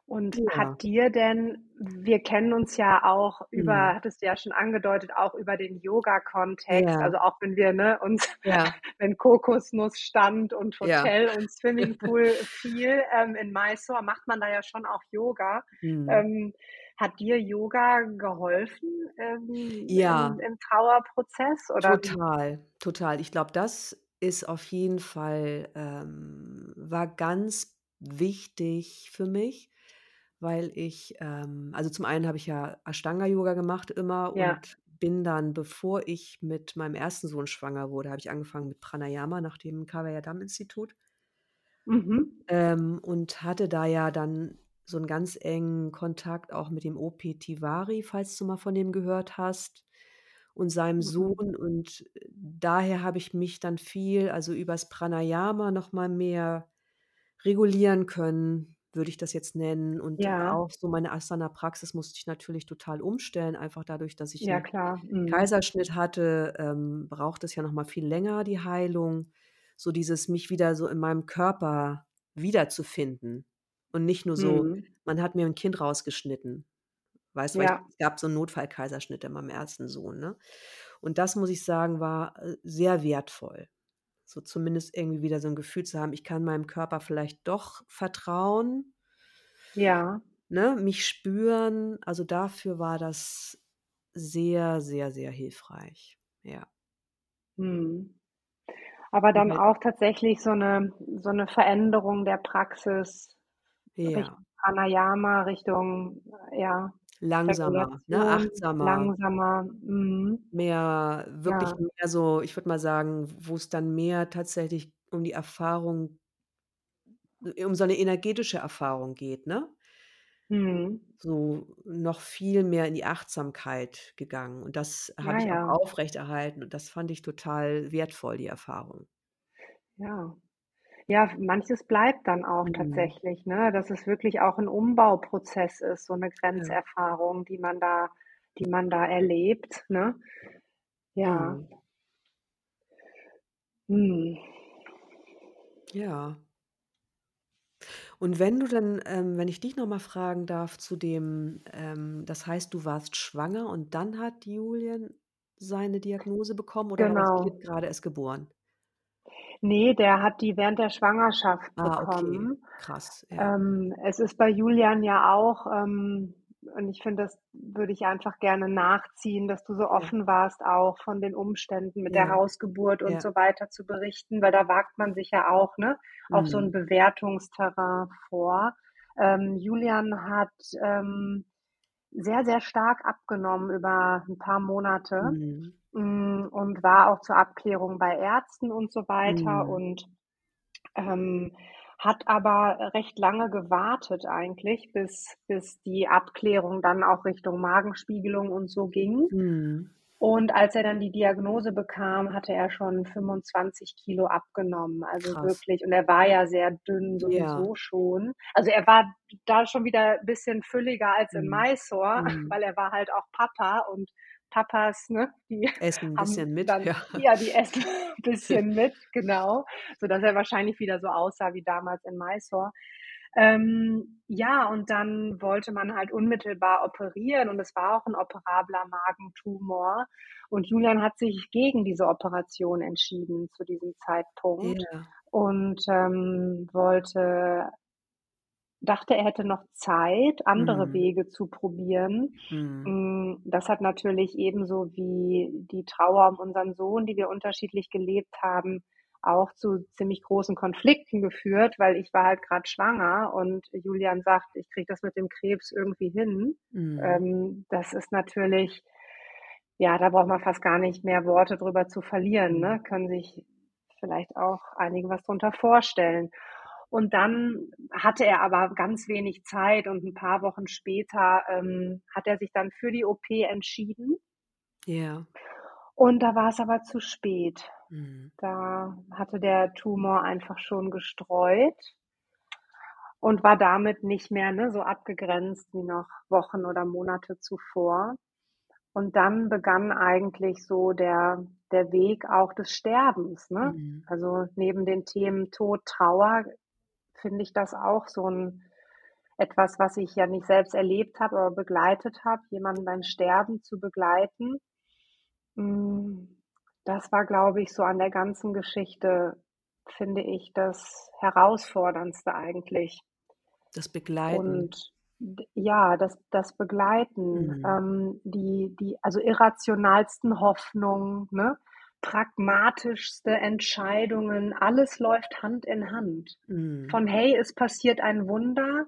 Und Ja. hat dir denn wir kennen uns ja auch Mhm. über hattest du ja schon angedeutet, auch über den Yoga-Kontext. Ja. Also, auch wenn wir, ne, uns Ja. <laughs> wenn Kokosnussstand und Ja. Hotel und Swimmingpool <laughs> fiel, ähm, in Mysore macht man da ja schon auch Yoga. Mhm. Ähm, hat dir Yoga geholfen, ähm, im Ja. im Trauerprozess oder? Total, total. Ich glaube, das ist auf jeden Fall ähm, war ganz wichtig für mich, weil ich ähm, also, zum einen habe ich ja Ashtanga-Yoga gemacht immer Ja. und bin dann, bevor ich mit meinem 1. Sohn schwanger wurde, habe ich angefangen mit Pranayama nach dem Kavayardam-Institut. Mhm. Ähm, und hatte da ja dann so 'n ganz engen Kontakt auch mit dem O.P. Tiwari, falls du mal von dem gehört hast und seinem Mhm. Sohn. Und daher habe ich mich dann viel also, übers Pranayama noch mal mehr regulieren können, würde ich das jetzt nennen. Und Ja. auch so meine Asana-Praxis musste ich natürlich total umstellen, einfach dadurch, dass ich Ja 'n klar. Mhm. Kaiserschnitt hatte, ähm, braucht es ja noch mal viel länger, die Heilung. So dieses mich wieder so in meinem Körper wiederzufinden und nicht nur so, Mhm. man hat mir 'n Kind rausgeschnitten. Weißt du, ich Ja. es gab so 'n Notfall-Kaiserschnitt in meinem 1. Sohn, ne? Und das, muss ich sagen, war, äh, sehr wertvoll. So zumindest irgendwie wieder so 'n Gefühl zu haben, ich kann meinem Körper vielleicht doch vertrauen Ja. ne, mich spüren. Also, dafür war das sehr, sehr, sehr hilfreich, ja. Mhm. Aber dann auch tatsächlich so 'ne so 'ne Veränderung der Praxis Ja. Richtung Pranayama, Richtung, ja, Langsamer, ne, Regulation, achtsamer. langsamer. Mhm. Mehr wirklich Ja. mehr so ich würde mal sagen, wo's dann mehr tatsächlich um die Erfahrung um so 'ne energetische Erfahrung geht, ne? Mhm. So noch viel mehr in die Achtsamkeit gegangen und das habe Ja, ich auch ja. aufrechterhalten und das fand ich total wertvoll, die Erfahrung. Ja. Ja, manches bleibt dann auch Mhm. tatsächlich, ne, dass es wirklich auch 'n Umbauprozess ist, so 'ne Ja. Grenzerfahrung, die man da die man da erlebt, ne? Ja. Mhm. Mhm. Ja. Und wenn du dann ähm, wenn ich dich noch mal fragen darf zu dem ähm, das heißt, du warst schwanger und dann hat Julian seine Diagnose bekommen oder war das Genau. Kind grade erst geboren? Ne, der hat die während der Schwangerschaft Ah, okay, bekommen. krass, ja. Ähm, es ist bei Julian ja auch ähm, und ich finde, das würde ich einfach gerne nachziehen, dass du so Ja. offen warst, auch von den Umständen mit der Ja. Hausgeburt und Ja. so weiter zu berichten, weil da wagt man sich ja auch, ne, auf so Mhm. Bewertungsterrain vor. Ähm, Julian hat, ähm, sehr, sehr stark abgenommen über 'n paar Monate, Mhm. Hm, und war auch zur Abklärung bei Ärzten und so weiter Mhm. und, ähm, hat aber recht lange gewartet eigentlich, bis bis die Abklärung dann auch Richtung Magenspiegelung und so ging. Mhm. Und als er dann die Diagnose bekam, hatte er schon 25 Kilo abgenommen, also Krass. wirklich und er war ja sehr dünn Ja. sowieso schon. Also, er war da schon wieder bisschen fülliger als in Mhm. Mysore, Mhm. weil er war halt auch Papa und Papas, ne, die Essen 'n <laughs> haben bisschen mit, dann ja. ja, die essen <laughs> <laughs> bisschen mit, genau, sodass er wahrscheinlich wieder so aussah wie damals in Mysore. Ähm, ja, und dann wollte man halt unmittelbar operieren und es war auch 'n operabler Magentumor. Und Julian hat sich gegen diese Operation entschieden zu diesem Zeitpunkt Ja. und, ähm, wollte dachte, er hätte noch Zeit, andere Mhm. Wege zu probieren. Mhm. Hm, das hat natürlich ebenso wie die Trauer um unseren Sohn, die wir unterschiedlich gelebt haben, auch zu ziemlich großen Konflikten geführt, weil ich war halt grad schwanger und Julian sagt: „Ich kriege das mit dem Krebs irgendwie hin.“ Mhm. Ähm, das ist natürlich ja, da braucht man fast gar nicht mehr Worte drüber zu verlieren, Mhm. ne? Können sich vielleicht auch einige was drunter vorstellen. Und dann hatte er aber ganz wenig Zeit und 'n paar Wochen später, ähm, hat er sich dann für die OP entschieden. Ja. Und da war's aber zu spät. Mhm. Da hatte der Tumor einfach schon gestreut und war damit nicht mehr, ne, so abgegrenzt wie noch Wochen oder Monate zuvor. Und dann begann eigentlich so der der Weg auch des Sterbens, ne? Mhm. Also, neben den Themen Tod, Trauer finde ich das auch so 'n etwas, was ich ja nicht selbst erlebt habe, aber begleitet habe, jemanden beim Sterben zu begleiten. Hm, das war, glaube ich, so an der ganzen Geschichte, finde ich, das Herausforderndste eigentlich. Das Begleiten. Und ja, das das Begleiten, Mhm. ähm, die die also, irrationalsten Hoffnungen, ne, pragmatischste Entscheidungen, alles läuft Hand in Hand. Mhm. Von: „Hey, es passiert ein Wunder“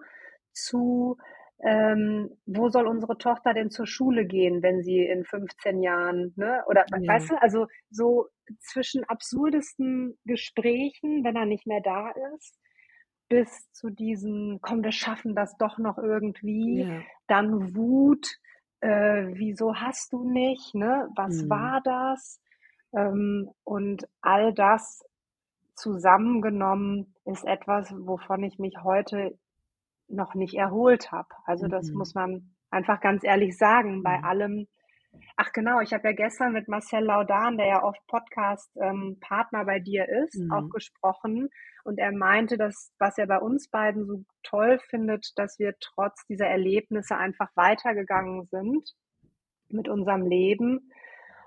zu, ähm: „Wo soll unsere Tochter denn zur Schule gehen, wenn sie in 15 Jahren“, ne? Oder Ja. weißt du, also, so zwischen absurdesten Gesprächen, wenn er nicht mehr da ist, bis zu diesen: „Komm, wir schaffen das doch noch irgendwie“, Ja. dann Wut, äh: „Wieso hast du nicht“, ne? „Was Mhm. war das?“ Ähm, und all das zusammengenommen ist etwas, wovon ich mich heute noch nicht erholt habe. Also, das Mhm. muss man einfach ganz ehrlich sagen, bei Mhm. allem ach genau, ich habe ja gestern mit Marcel Laudan, der ja oft Podcast ähm, bei dir ist, auch Mhm. gesprochen und er meinte, dass was er bei uns beiden so toll findet, dass wir trotz dieser Erlebnisse einfach weitergegangen sind mit unserem Leben.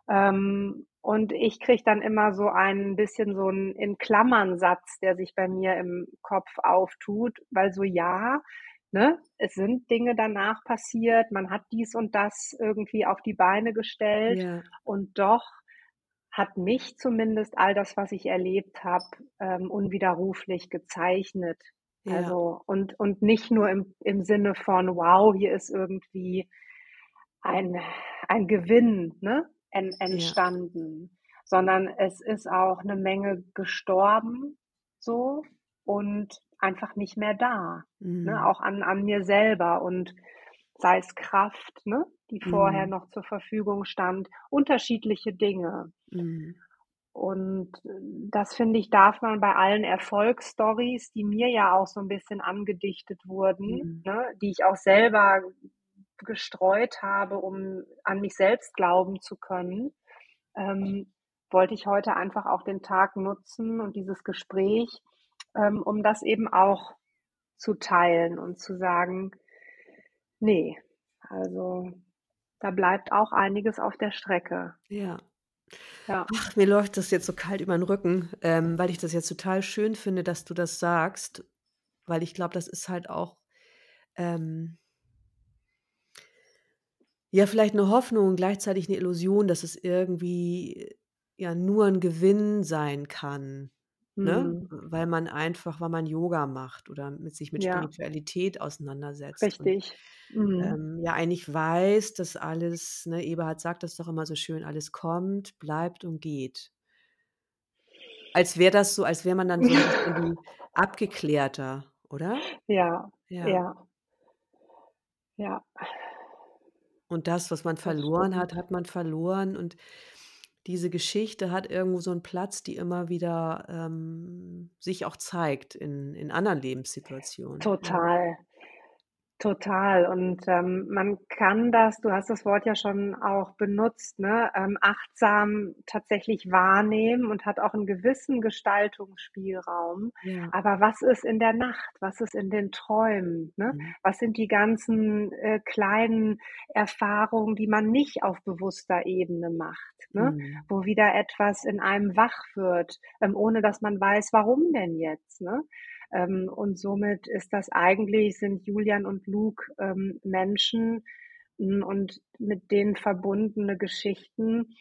Ähm, und ich kriege dann immer so ein bisschen so 'n in Klammern Satz, der sich bei mir im Kopf auftut, weil so ja, ne, es sind Dinge danach passiert, man hat dies und das irgendwie auf die Beine gestellt Ja. und doch hat mich zumindest all das, was ich erlebt habe, ähm, unwiderruflich gezeichnet. Ja. Also und und nicht nur im im Sinne von: „Wow, hier ist irgendwie ein ein Gewinn, ne, en Ja. entstanden“, sondern es ist auch 'ne Menge gestorben so und einfach nicht mehr da, ne, Mhm. auch an an mir selber und sei es Kraft, ne, die vorher Mhm. noch zur Verfügung stand, unterschiedliche Dinge. Mhm. Und, das finde ich, darf man bei allen Erfolgsstorys, die mir ja auch so 'n bisschen angedichtet wurden, Mhm. ne, die ich auch selber gestreut habe, um an mich selbst glauben zu können, ähm, wollte ich heute einfach auch den Tag nutzen und dieses Gespräch, ähm, um das eben auch zu teilen und zu sagen: „Ne, also, da bleibt auch einiges auf der Strecke.“ Ja. Ja. Ach, mir läuft das jetzt so kalt übern Rücken, ähm, weil ich das jetzt total schön finde, dass du das sagst, weil ich glaube, das ist halt auch, ähm ja, vielleicht 'ne Hoffnung und gleichzeitig 'ne Illusion, dass es irgendwie, ja, nur 'n Gewinn sein kann, ne? Mhm. Weil man einfach weil man Yoga macht oder mit sich mit Ja. Spiritualität auseinandersetzt und, Richtig. Mhm. ähm, ja, eigentlich weiß, dass alles ne, Eberhard sagt das doch immer so schön: „Alles kommt, bleibt und geht.“ Als wäre das so als wäre man dann so <laughs> abgeklärter, oder? Ja, Ja. ja. Ja. Und das, was man verloren hat, hat man verloren und diese Geschichte hat irgendwo so 'n Platz, die immer wieder, ähm, sich auch zeigt in in anderen Lebenssituationen, ja. Total. Total. Und, ähm, man kann das du hast das Wort ja schon auch benutzt, ne, ähm, achtsam tatsächlich wahrnehmen und hat auch 'n gewissen Gestaltungsspielraum. Ja. Aber was ist in der Nacht? Was ist in den Träumen, ne? Mhm. Was sind die ganzen, äh, kleinen Erfahrungen, die man nicht auf bewusster Ebene macht, ne? Mhm. Wo wieder etwas in einem wach wird, ähm, ohne dass man weiß: „Warum denn jetzt“, ne? Ähm, und somit ist das eigentlich sind Julian und Luke, ähm, Menschen, hm, und mit denen verbundene Geschichten,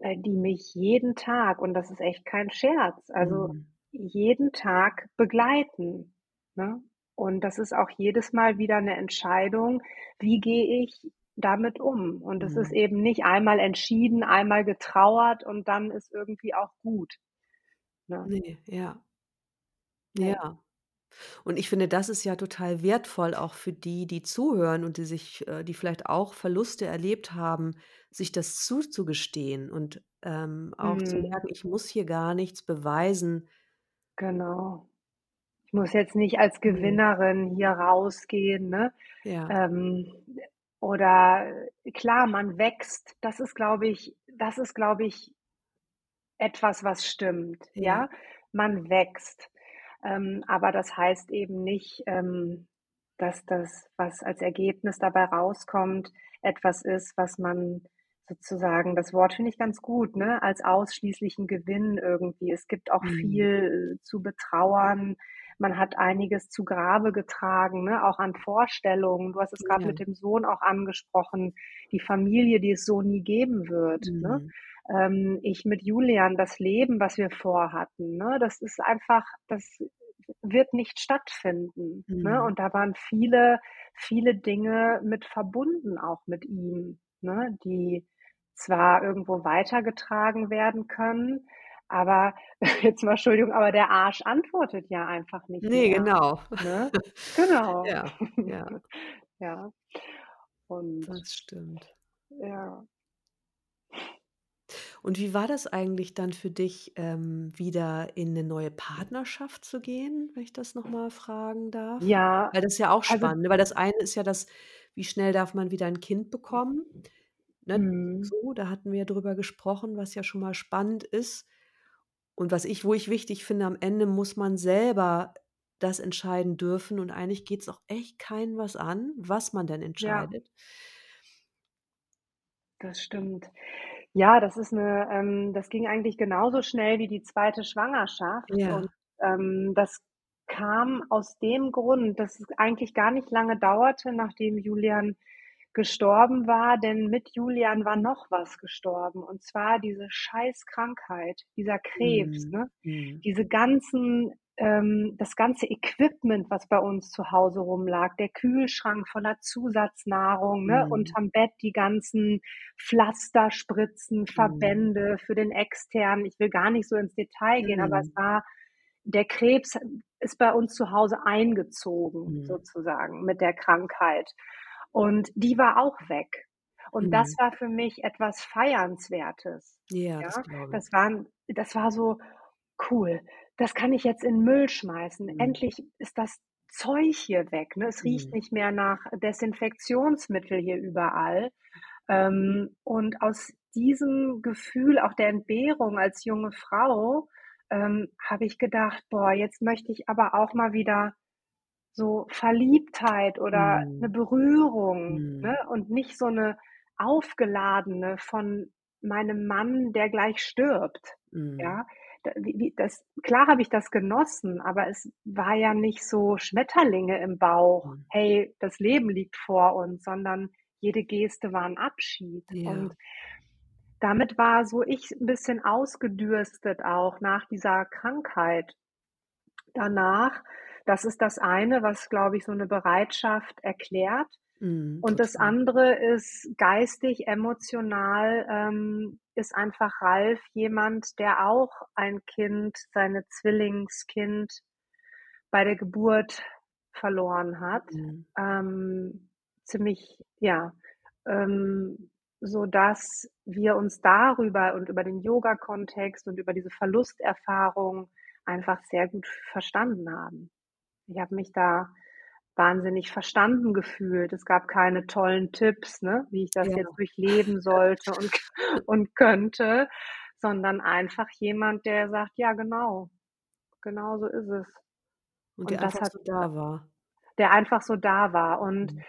äh, die mich jeden Tag und das ist echt kein Scherz, also Mhm. jeden Tag begleiten, ne? Und das ist auch jedes Mal wieder 'ne Entscheidung, wie gehe ich damit um? Und es ist Mhm. eben nicht einmal entschieden, einmal getrauert und dann ist irgendwie auch gut, ne? Ne, ja. Ne. Ja. Und ich finde, das ist ja total wertvoll auch für die, die zuhören und die sich äh, die vielleicht auch Verluste erlebt haben, sich das zuzugestehen und, ähm, auch zu Mhm. merken: „Ich muss hier gar nichts beweisen.“ Genau. Ich muss jetzt nicht als Ne. Gewinnerin hier rausgehen, ne? Ja. Ähm, oder klar, man wächst. Das ist, glaube ich das ist, glaube ich etwas, was stimmt, Ja. ja? Man wächst. Ähm, aber das heißt eben nicht, ähm, dass das, was als Ergebnis dabei rauskommt, etwas ist, was man sozusagen das Wort finde ich ganz gut, ne, als ausschließlichen Gewinn irgendwie es gibt auch Mhm. viel zu betrauern. Man hat einiges zu Grabe getragen, ne, auch an Vorstellungen. Du hast es grad Ja. mit dem Sohn auch angesprochen, die Familie, die es so nie geben wird, ne? Mhm. Ähm, ich mit Julian, das Leben, was wir vorhatten, ne? Das ist einfach das wird nicht stattfinden, ne? Mhm. Und da waren viele, viele Dinge mit verbunden auch mit ihm, ne, die zwar irgendwo weitergetragen werden können, aber <laughs> jetzt mal Entschuldigung, aber der Arsch antwortet ja einfach nicht Ne, mehr, genau. ne? <laughs> Genau. Ja, ja. <laughs> Ja. Und Das stimmt. ja. Und wie war das eigentlich dann für dich, ähm, wieder in 'ne neue Partnerschaft zu gehen, wenn ich das noch mal fragen darf? Ja, Weil das ist ja auch also spannend, ne? Weil das eine ist ja das, wie schnell darf man wieder 'n Kind bekommen, ne? Mhm. So, da hatten wir drüber gesprochen, was ja schon mal spannend ist. Und was ich wo ich wichtig finde, am Ende muss man selber das entscheiden dürfen und eigentlich geht's auch echt keinen was an, was man denn Ja. entscheidet. Das stimmt. Ja, das ist 'ne ähm, das ging eigentlich genauso schnell wie die 2. Schwangerschaft und, Ja. ähm, das kam aus dem Grund, dass es eigentlich gar nicht lange dauerte, nachdem Julian gestorben war, denn mit Julian war noch was gestorben, und zwar diese Scheiß-Krankheit, dieser Krebs, Mhm, ne? mhm. Diese ganzen ähm, das ganze Equipment, was bei uns zu Hause rumlag, der Kühlschrank voller Zusatznahrung, ne, Mhm. unterm Bett die ganzen Pflaster, Spritzen, Mhm. Verbände für den externen. Ich will gar nicht so ins Detail gehen, aber es Mhm. war der Krebs ist bei uns zu Hause eingezogen Mhm. sozusagen mit der Krankheit. Und die war auch weg. Und das Mhm. war für mich etwas Feiernswertes, Ja, das ja? Das ich. waren das war so: „Cool, das kann ich jetzt in Müll schmeißen. Mhm. Endlich ist das Zeug hier weg, ne? Es riecht Mhm. nicht mehr nach Desinfektionsmittel hier überall.“ Ähm, und aus diesem Gefühl auch der Entbehrung als junge Frau, ähm, habe ich gedacht: „Boah, jetzt möchte ich aber auch mal wieder so Verliebtheit oder 'ne Mhm. Berührung, ne? Mhm. Und nicht so 'ne aufgeladene von meinem Mann, der gleich stirbt“, Mhm. ja? Wie das klar habe ich das genossen, aber es war ja nicht so Schmetterlinge im Bauch: Mhm. „Hey, das Leben liegt vor uns“, sondern jede Geste war 'n Abschied. Ja. Und damit war so ich 'n bisschen ausgedürstet auch nach dieser Krankheit. Danach das ist das eine, was, glaube ich, so 'ne Bereitschaft erklärt. Mhm, Und das andere ist geistig, emotional, ähm, ist einfach Ralf jemand, der auch ein Kind seine Zwillingskind bei der Geburt verloren hat. Mhm. Ähm, ziemlich ja, ähm, sodass wir uns darüber und über den Yoga-Kontext und über diese Verlusterfahrung einfach sehr gut verstanden haben. Ich habe mich da wahnsinnig verstanden gefühlt. Es gab keine tollen Tipps, ne, wie ich das Ja. jetzt durchleben sollte und <laughs> und könnte, sondern einfach jemand, der sagt: „Ja, genau. Genau so ist es.“ Und der Und das einfach hat so da war. der einfach so da war und, Mhm.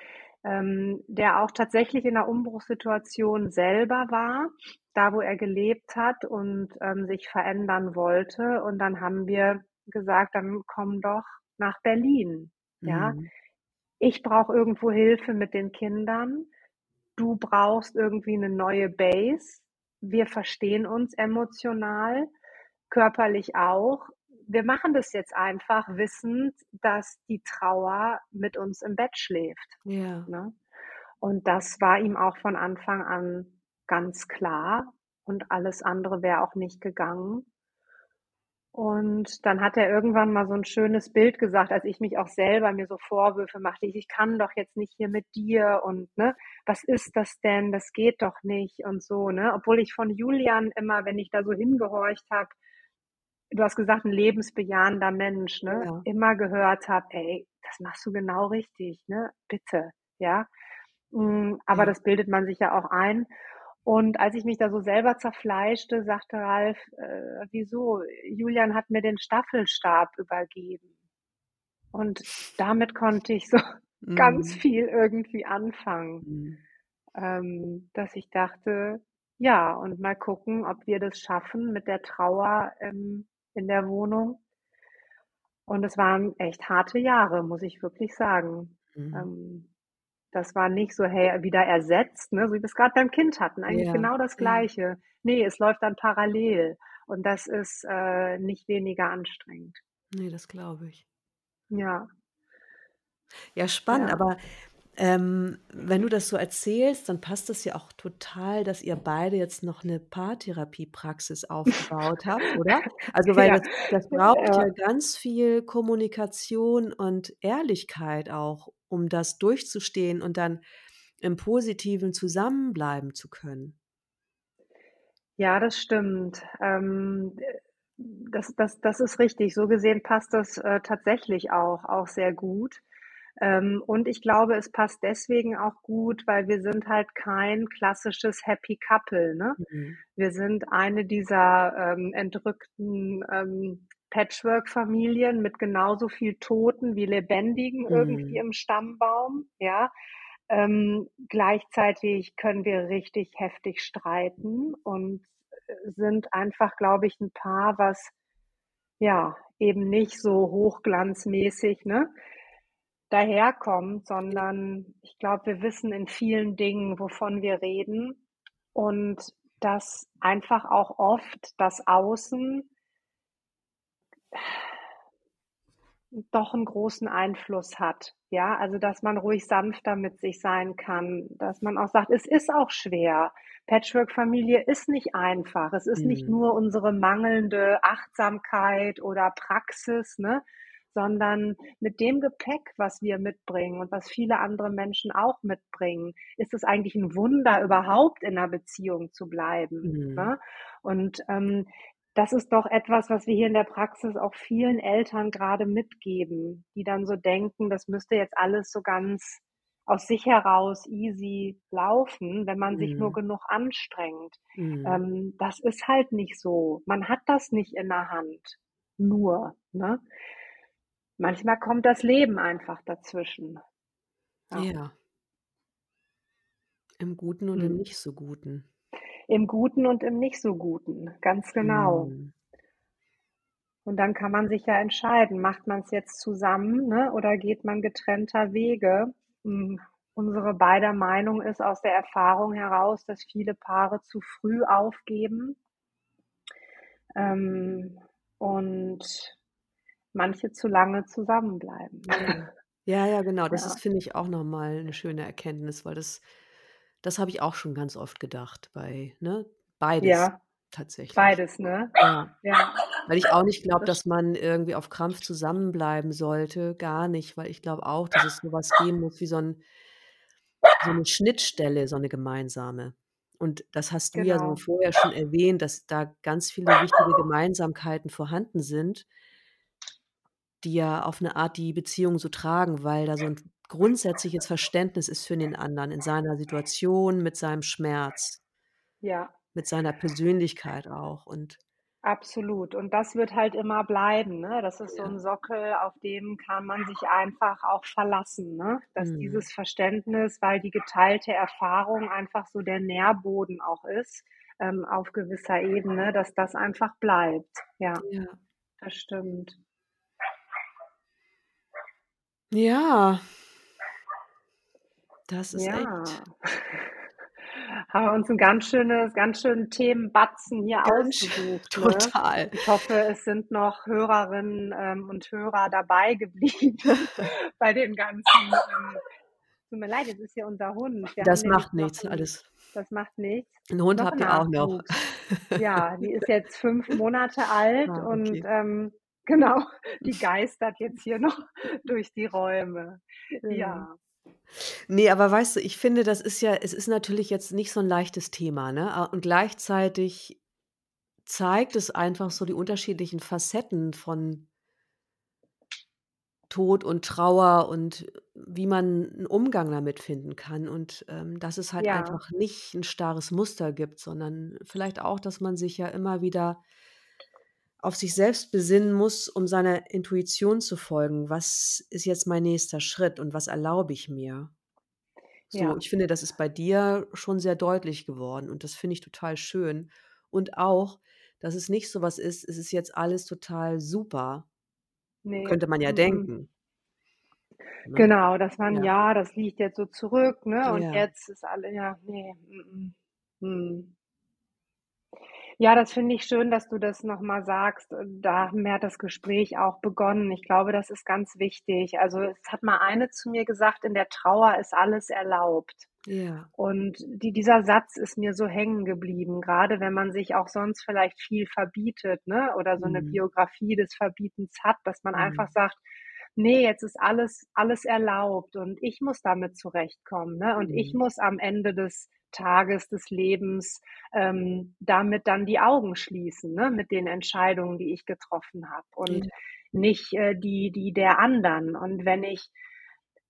ähm, der auch tatsächlich in 'ner Umbruchssituation selber war, da wo er gelebt hat und, ähm, sich verändern wollte. Und dann haben wir gesagt: „Dann komm doch nach Berlin. Ja, Mhm. ich brauche irgendwo Hilfe mit den Kindern. Du brauchst irgendwie eine neue Base. Wir verstehen uns emotional, körperlich auch. Wir machen das jetzt einfach wissend, dass die Trauer mit uns im Bett schläft, Ja. ne? Und das war ihm auch von Anfang an ganz klar und alles andere wäre auch nicht gegangen. Und dann hat er irgendwann mal so 'n schönes Bild gesagt, als ich mich auch selber mir so Vorwürfe machte: „Ich kann doch jetzt nicht hier mit dir und, ne, was ist das denn? Das geht doch nicht“ und so, ne? Obwohl ich von Julian immer, wenn ich da so hingehorcht habe du hast gesagt, 'n lebensbejahender Mensch, ne, Ja. immer gehört habe: „Ey, das machst du genau richtig, ne? Bitte“, ja? Hm, aber Ja. das bildet man sich ja auch ein. Und als ich mich da so selber zerfleischte, sagte Ralf: „Äh, wieso? Julian hat mir den Staffelstab übergeben.“ Und damit konnte ich so <laughs> ganz Mhm. viel irgendwie anfangen, Mhm. ähm, dass ich dachte: „Ja, und mal gucken, ob wir das schaffen mit der Trauer, ähm, in der Wohnung.“ Und es waren echt harte Jahre, muss ich wirklich sagen. Mhm. Ähm, das war nicht so, hey, wieder ersetzt, ne, so wie wir's grad beim Kind hatten, eigentlich Ja, genau das ja. Gleiche. Ne, es läuft dann parallel und das ist, äh, nicht weniger anstrengend. Ne, das glaube ich. Ja. Ja, spannend, Ja. aber, ähm, wenn du das so erzählst, dann passt das ja auch total, dass ihr beide jetzt noch 'ne Paartherapiepraxis <laughs> aufgebaut habt, oder? Also, weil Ja, das das braucht ja ja. ganz viel Kommunikation und Ehrlichkeit auch, um das durchzustehen und dann im Positiven zusammenbleiben zu können. Ja, das stimmt. Ähm, äh, das das das ist richtig. So gesehen passt das, äh, tatsächlich auch auch sehr gut. Ähm, und ich glaube, es passt deswegen auch gut, weil wir sind halt kein klassisches Happy Couple, ne? Mhm. Wir sind eine dieser, ähm, entrückten, ähm, Patchwork-Familien mit genauso viel Toten wie Lebendigen irgendwie Mhm. im Stammbaum, ja? Ähm, gleichzeitig können wir richtig heftig streiten und, äh, sind einfach, glaube ich, 'n Paar, was, ja, eben nicht so hochglanzmäßig, ne, daherkommt, sondern ich glaube, wir wissen in vielen Dingen, wovon wir reden und dass einfach auch oft das Außen doch 'n großen Einfluss hat, ja? Also, dass man ruhig sanfter mit sich sein kann, dass man auch sagt: „Es ist auch schwer. Patchwork-Familie ist nicht einfach. Es ist nicht Mhm. nur unsere mangelnde Achtsamkeit oder Praxis, ne, sondern mit dem Gepäck, was wir mitbringen und was viele andere Menschen auch mitbringen, ist es eigentlich 'n Wunder, überhaupt in 'ner Beziehung zu bleiben“, Mhm. ne? Und, ähm, das ist doch etwas, was wir hier in der Praxis auch vielen Eltern grade mitgeben, die dann so denken, das müsste jetzt alles so ganz aus sich heraus easy laufen, wenn man sich nur Mhm. genug anstrengt. Mhm. Ähm, das ist halt nicht so. Man hat das nicht in der Hand, nur, ne? Manchmal kommt das Leben einfach dazwischen. Ja. Ja. Im Guten und im Mhm. nicht so Guten. Im Guten und im nicht so Guten, ganz genau. Mhm. Und dann kann man sich ja entscheiden, macht man's jetzt zusammen, ne, oder geht man getrennter Wege? Hm, unsere beider Meinung ist aus der Erfahrung heraus, dass viele Paare zu früh aufgeben. Ähm, und manche zu lange zusammenbleiben? Ja. Ja, ja, genau. Das ist, Ja. finde ich, auch noch mal 'ne schöne Erkenntnis, weil das das habe ich auch schon ganz oft gedacht bei ne, beides Ja, tatsächlich. beides, ne? Ja. Ja. Weil ich auch nicht glaube, Das dass man irgendwie auf Krampf zusammenbleiben sollte, gar nicht, weil ich glaube auch, dass es so was geben muss wie so 'n so 'ne Schnittstelle, so 'ne gemeinsame. Und das hast du ja so Genau. vorher schon erwähnt, dass da ganz viele wichtige Gemeinsamkeiten vorhanden sind die ja auf 'ne Art die Beziehung so tragen, weil da so 'n grundsätzliches Verständnis ist für den anderen in seiner Situation, mit seinem Schmerz Ja. mit seiner Persönlichkeit auch und Absolut. Und das wird halt immer bleiben, ne? Das ist so Ja. 'n Sockel, auf dem kann man sich einfach auch verlassen, ne? Dass Mhm. dieses Verständnis, weil die geteilte Erfahrung einfach so der Nährboden auch ist, ähm, auf gewisser Ebene, dass das einfach bleibt. Ja, Ja. das stimmt. Ja. Das ist Ja. echt <laughs> Haben wir uns ein ganz schönes ganz schönen Themenbatzen hier ganz ausgesucht, <laughs> ne? total. Ich hoffe, es sind noch Hörerinnen, ähm, und Hörer dabei geblieben <laughs> bei dem ganzen, ähm tut mir leid, jetzt ist hier unser Hund. Wir Das macht nichts, alles das macht nichts. 'n Hund Noch habt ihr auch noch. Ja, die ist jetzt 5 Monate alt Ah, und, okay. ähm genau, die geistert jetzt hier noch durch die Räume. Ja. Ja. Ne, aber weißt du, ich finde, das ist ja es ist natürlich jetzt nicht so 'n leichtes Thema, ne? Und gleichzeitig zeigt es einfach so die unterschiedlichen Facetten von Tod und Trauer und wie man 'n Umgang damit finden kann und, ähm, dass es halt Ja. einfach nicht 'n starres Muster gibt, sondern vielleicht auch, dass man sich ja immer wieder auf sich selbst besinnen muss, um seiner Intuition zu folgen. Was ist jetzt mein nächster Schritt und was erlaube ich mir? So, Ja. ich finde, das ist bei dir schon sehr deutlich geworden und das finde ich total schön. Und auch, dass es nicht so was ist: „Es ist jetzt alles total super.“ Ne, Könnte man ja mm-mm. denken. Ne? Genau, dass man Ja. ja, das liegt jetzt so zurück, ne, und Ja. jetzt ist alle ja, ne, mm-mm. Mhm. Ja, das finde ich schön, dass du das noch mal sagst. Da hat das Gespräch auch begonnen. Ich glaube, das ist ganz wichtig. Also, es hat mal eine zu mir gesagt: „In der Trauer ist alles erlaubt.“ Ja. Und die dieser Satz ist mir so hängen geblieben, grade wenn man sich auch sonst vielleicht viel verbietet, ne, oder so 'ne Mhm. Biografie des Verbietens hat, dass man einfach Mhm. sagt: „Ne, jetzt ist alles alles erlaubt und ich muss damit zurechtkommen, ne, und ich Mhm. muss am Ende des Tages, des Lebens, ähm, damit dann die Augen schließen, ne, mit den Entscheidungen, die ich getroffen habe und Ja. nicht, äh, die die der anderen. Und wenn ich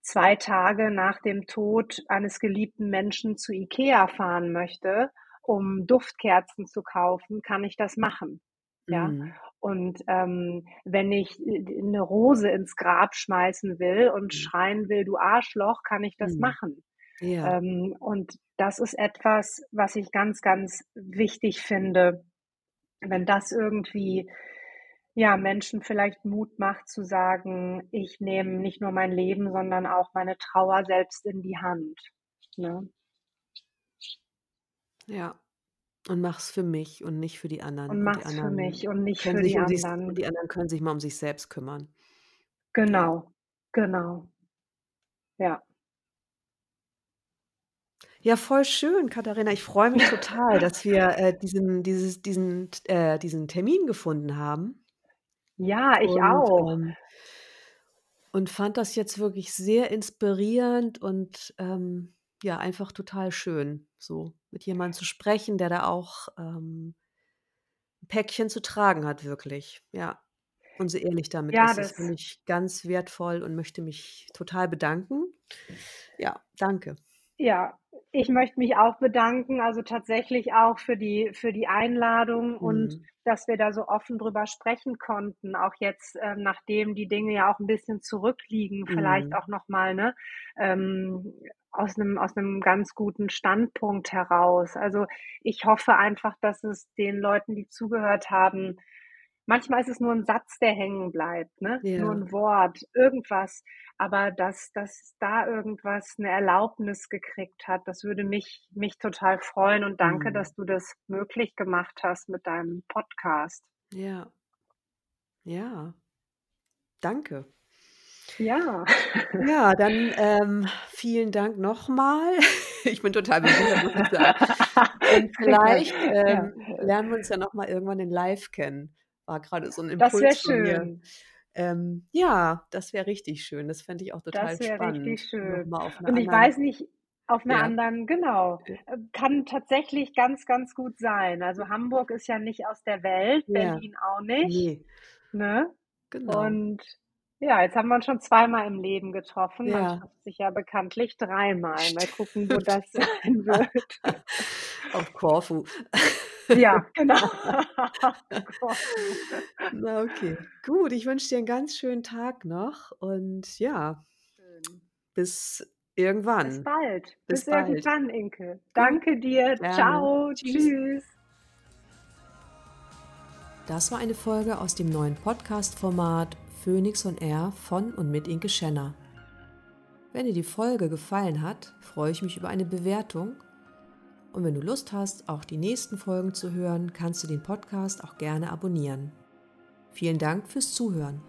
2 Tage nach dem Tod eines geliebten Menschen zu IKEA fahren möchte, um Duftkerzen zu kaufen, kann ich das machen, ja? Mhm. Und, ähm, wenn ich, äh, d 'ne Rose ins Grab schmeißen will und schreien will: „Du Arschloch“, kann ich das Mhm. machen. Ja. Ähm, und das ist etwas, was ich ganz, ganz wichtig finde, wenn das irgendwie, ja, Menschen vielleicht Mut macht zu sagen: „Ich nehme nicht nur mein Leben, sondern auch meine Trauer selbst in die Hand“, ne? Ja. Und mach's für mich und nicht für die anderen. Und Und die mach's für anderen mich und nicht können für sich die um sich und anderen. die anderen können sich mal um sich selbst kümmern. Ja. Genau, genau. Ja. Ja, voll schön, Katharina. Ich freue mich total, dass wir, <laughs> äh, diesen dieses diesen äh, diesen Termin gefunden haben. Ja, ich Und, auch. ähm und fand das jetzt wirklich sehr inspirierend und, ähm, ja, einfach total schön, so mit jemandem zu sprechen, der da auch, ähm 'n Päckchen zu tragen hat, wirklich, ja. Und so ehrlich damit Ja, ist. Das finde ich ganz wertvoll und möchte mich total bedanken. Ja, danke. Ja, ich möchte mich auch bedanken, also tatsächlich auch für die für die Einladung und Mhm. dass wir da so offen drüber sprechen konnten, auch jetzt, ähm, nachdem die Dinge ja auch 'n bisschen zurückliegen, vielleicht Mhm. auch noch mal, ne, ähm, aus 'nem aus 'nem ganz guten Standpunkt heraus. Also, ich hoffe einfach, dass es den Leuten, die zugehört haben manchmal ist es nur 'n Satz, der hängen bleibt, ne? Nur Ja. 'n Wort, irgendwas, aber dass dass da irgendwas 'ne Erlaubnis gekriegt hat, das würde mich mich total freuen und danke, Mhm. dass du das möglich gemacht hast mit deinem Podcast. Ja. Ja. Danke. Ja. Ja, dann, ähm, vielen Dank noch mal. <laughs> Ich bin total berührt, muss ich sagen. <laughs> Und vielleicht, ähm, lernen wir uns ja noch mal irgendwann in live kennen. War grade so 'n Das wäre Impuls von mir. schön. Ähm, ja, das wäre richtig schön. Das fände ich auch Das total wäre richtig spannend, noch schön. mal auf 'ner Und ich anderen weiß nicht auf 'ner ja. anderen genau, äh, kann tatsächlich ganz, ganz gut sein. Also, Hamburg ist ja nicht aus der Welt, Ja. Berlin auch nicht, Ne. ne? Genau. Und ja, jetzt haben wir uns schon zweimal im Leben getroffen. Man Ja. trifft sich ja bekanntlich dreimal. Mal gucken, wo das <laughs> sein wird. Auf Korfu. Ja, <laughs> genau. Korfu. <laughs> Na, okay. Gut, ich wünsche dir 'n ganz schönen Tag noch und ja Schön. bis Bis irgendwann. bald. Bis Bis bald. irgendwann, Inke. Danke dir. Gerne. Tschau. Tschüss. Tschüss. Das war eine Folge aus dem neuen Podcast-Format Phoenix on Air von und mit Inke Schenner. Wenn dir die Folge gefallen hat, freue ich mich über eine Bewertung. Und wenn du Lust hast, auch die nächsten Folgen zu hören, kannst du den Podcast auch gerne abonnieren. Vielen Dank fürs Zuhören.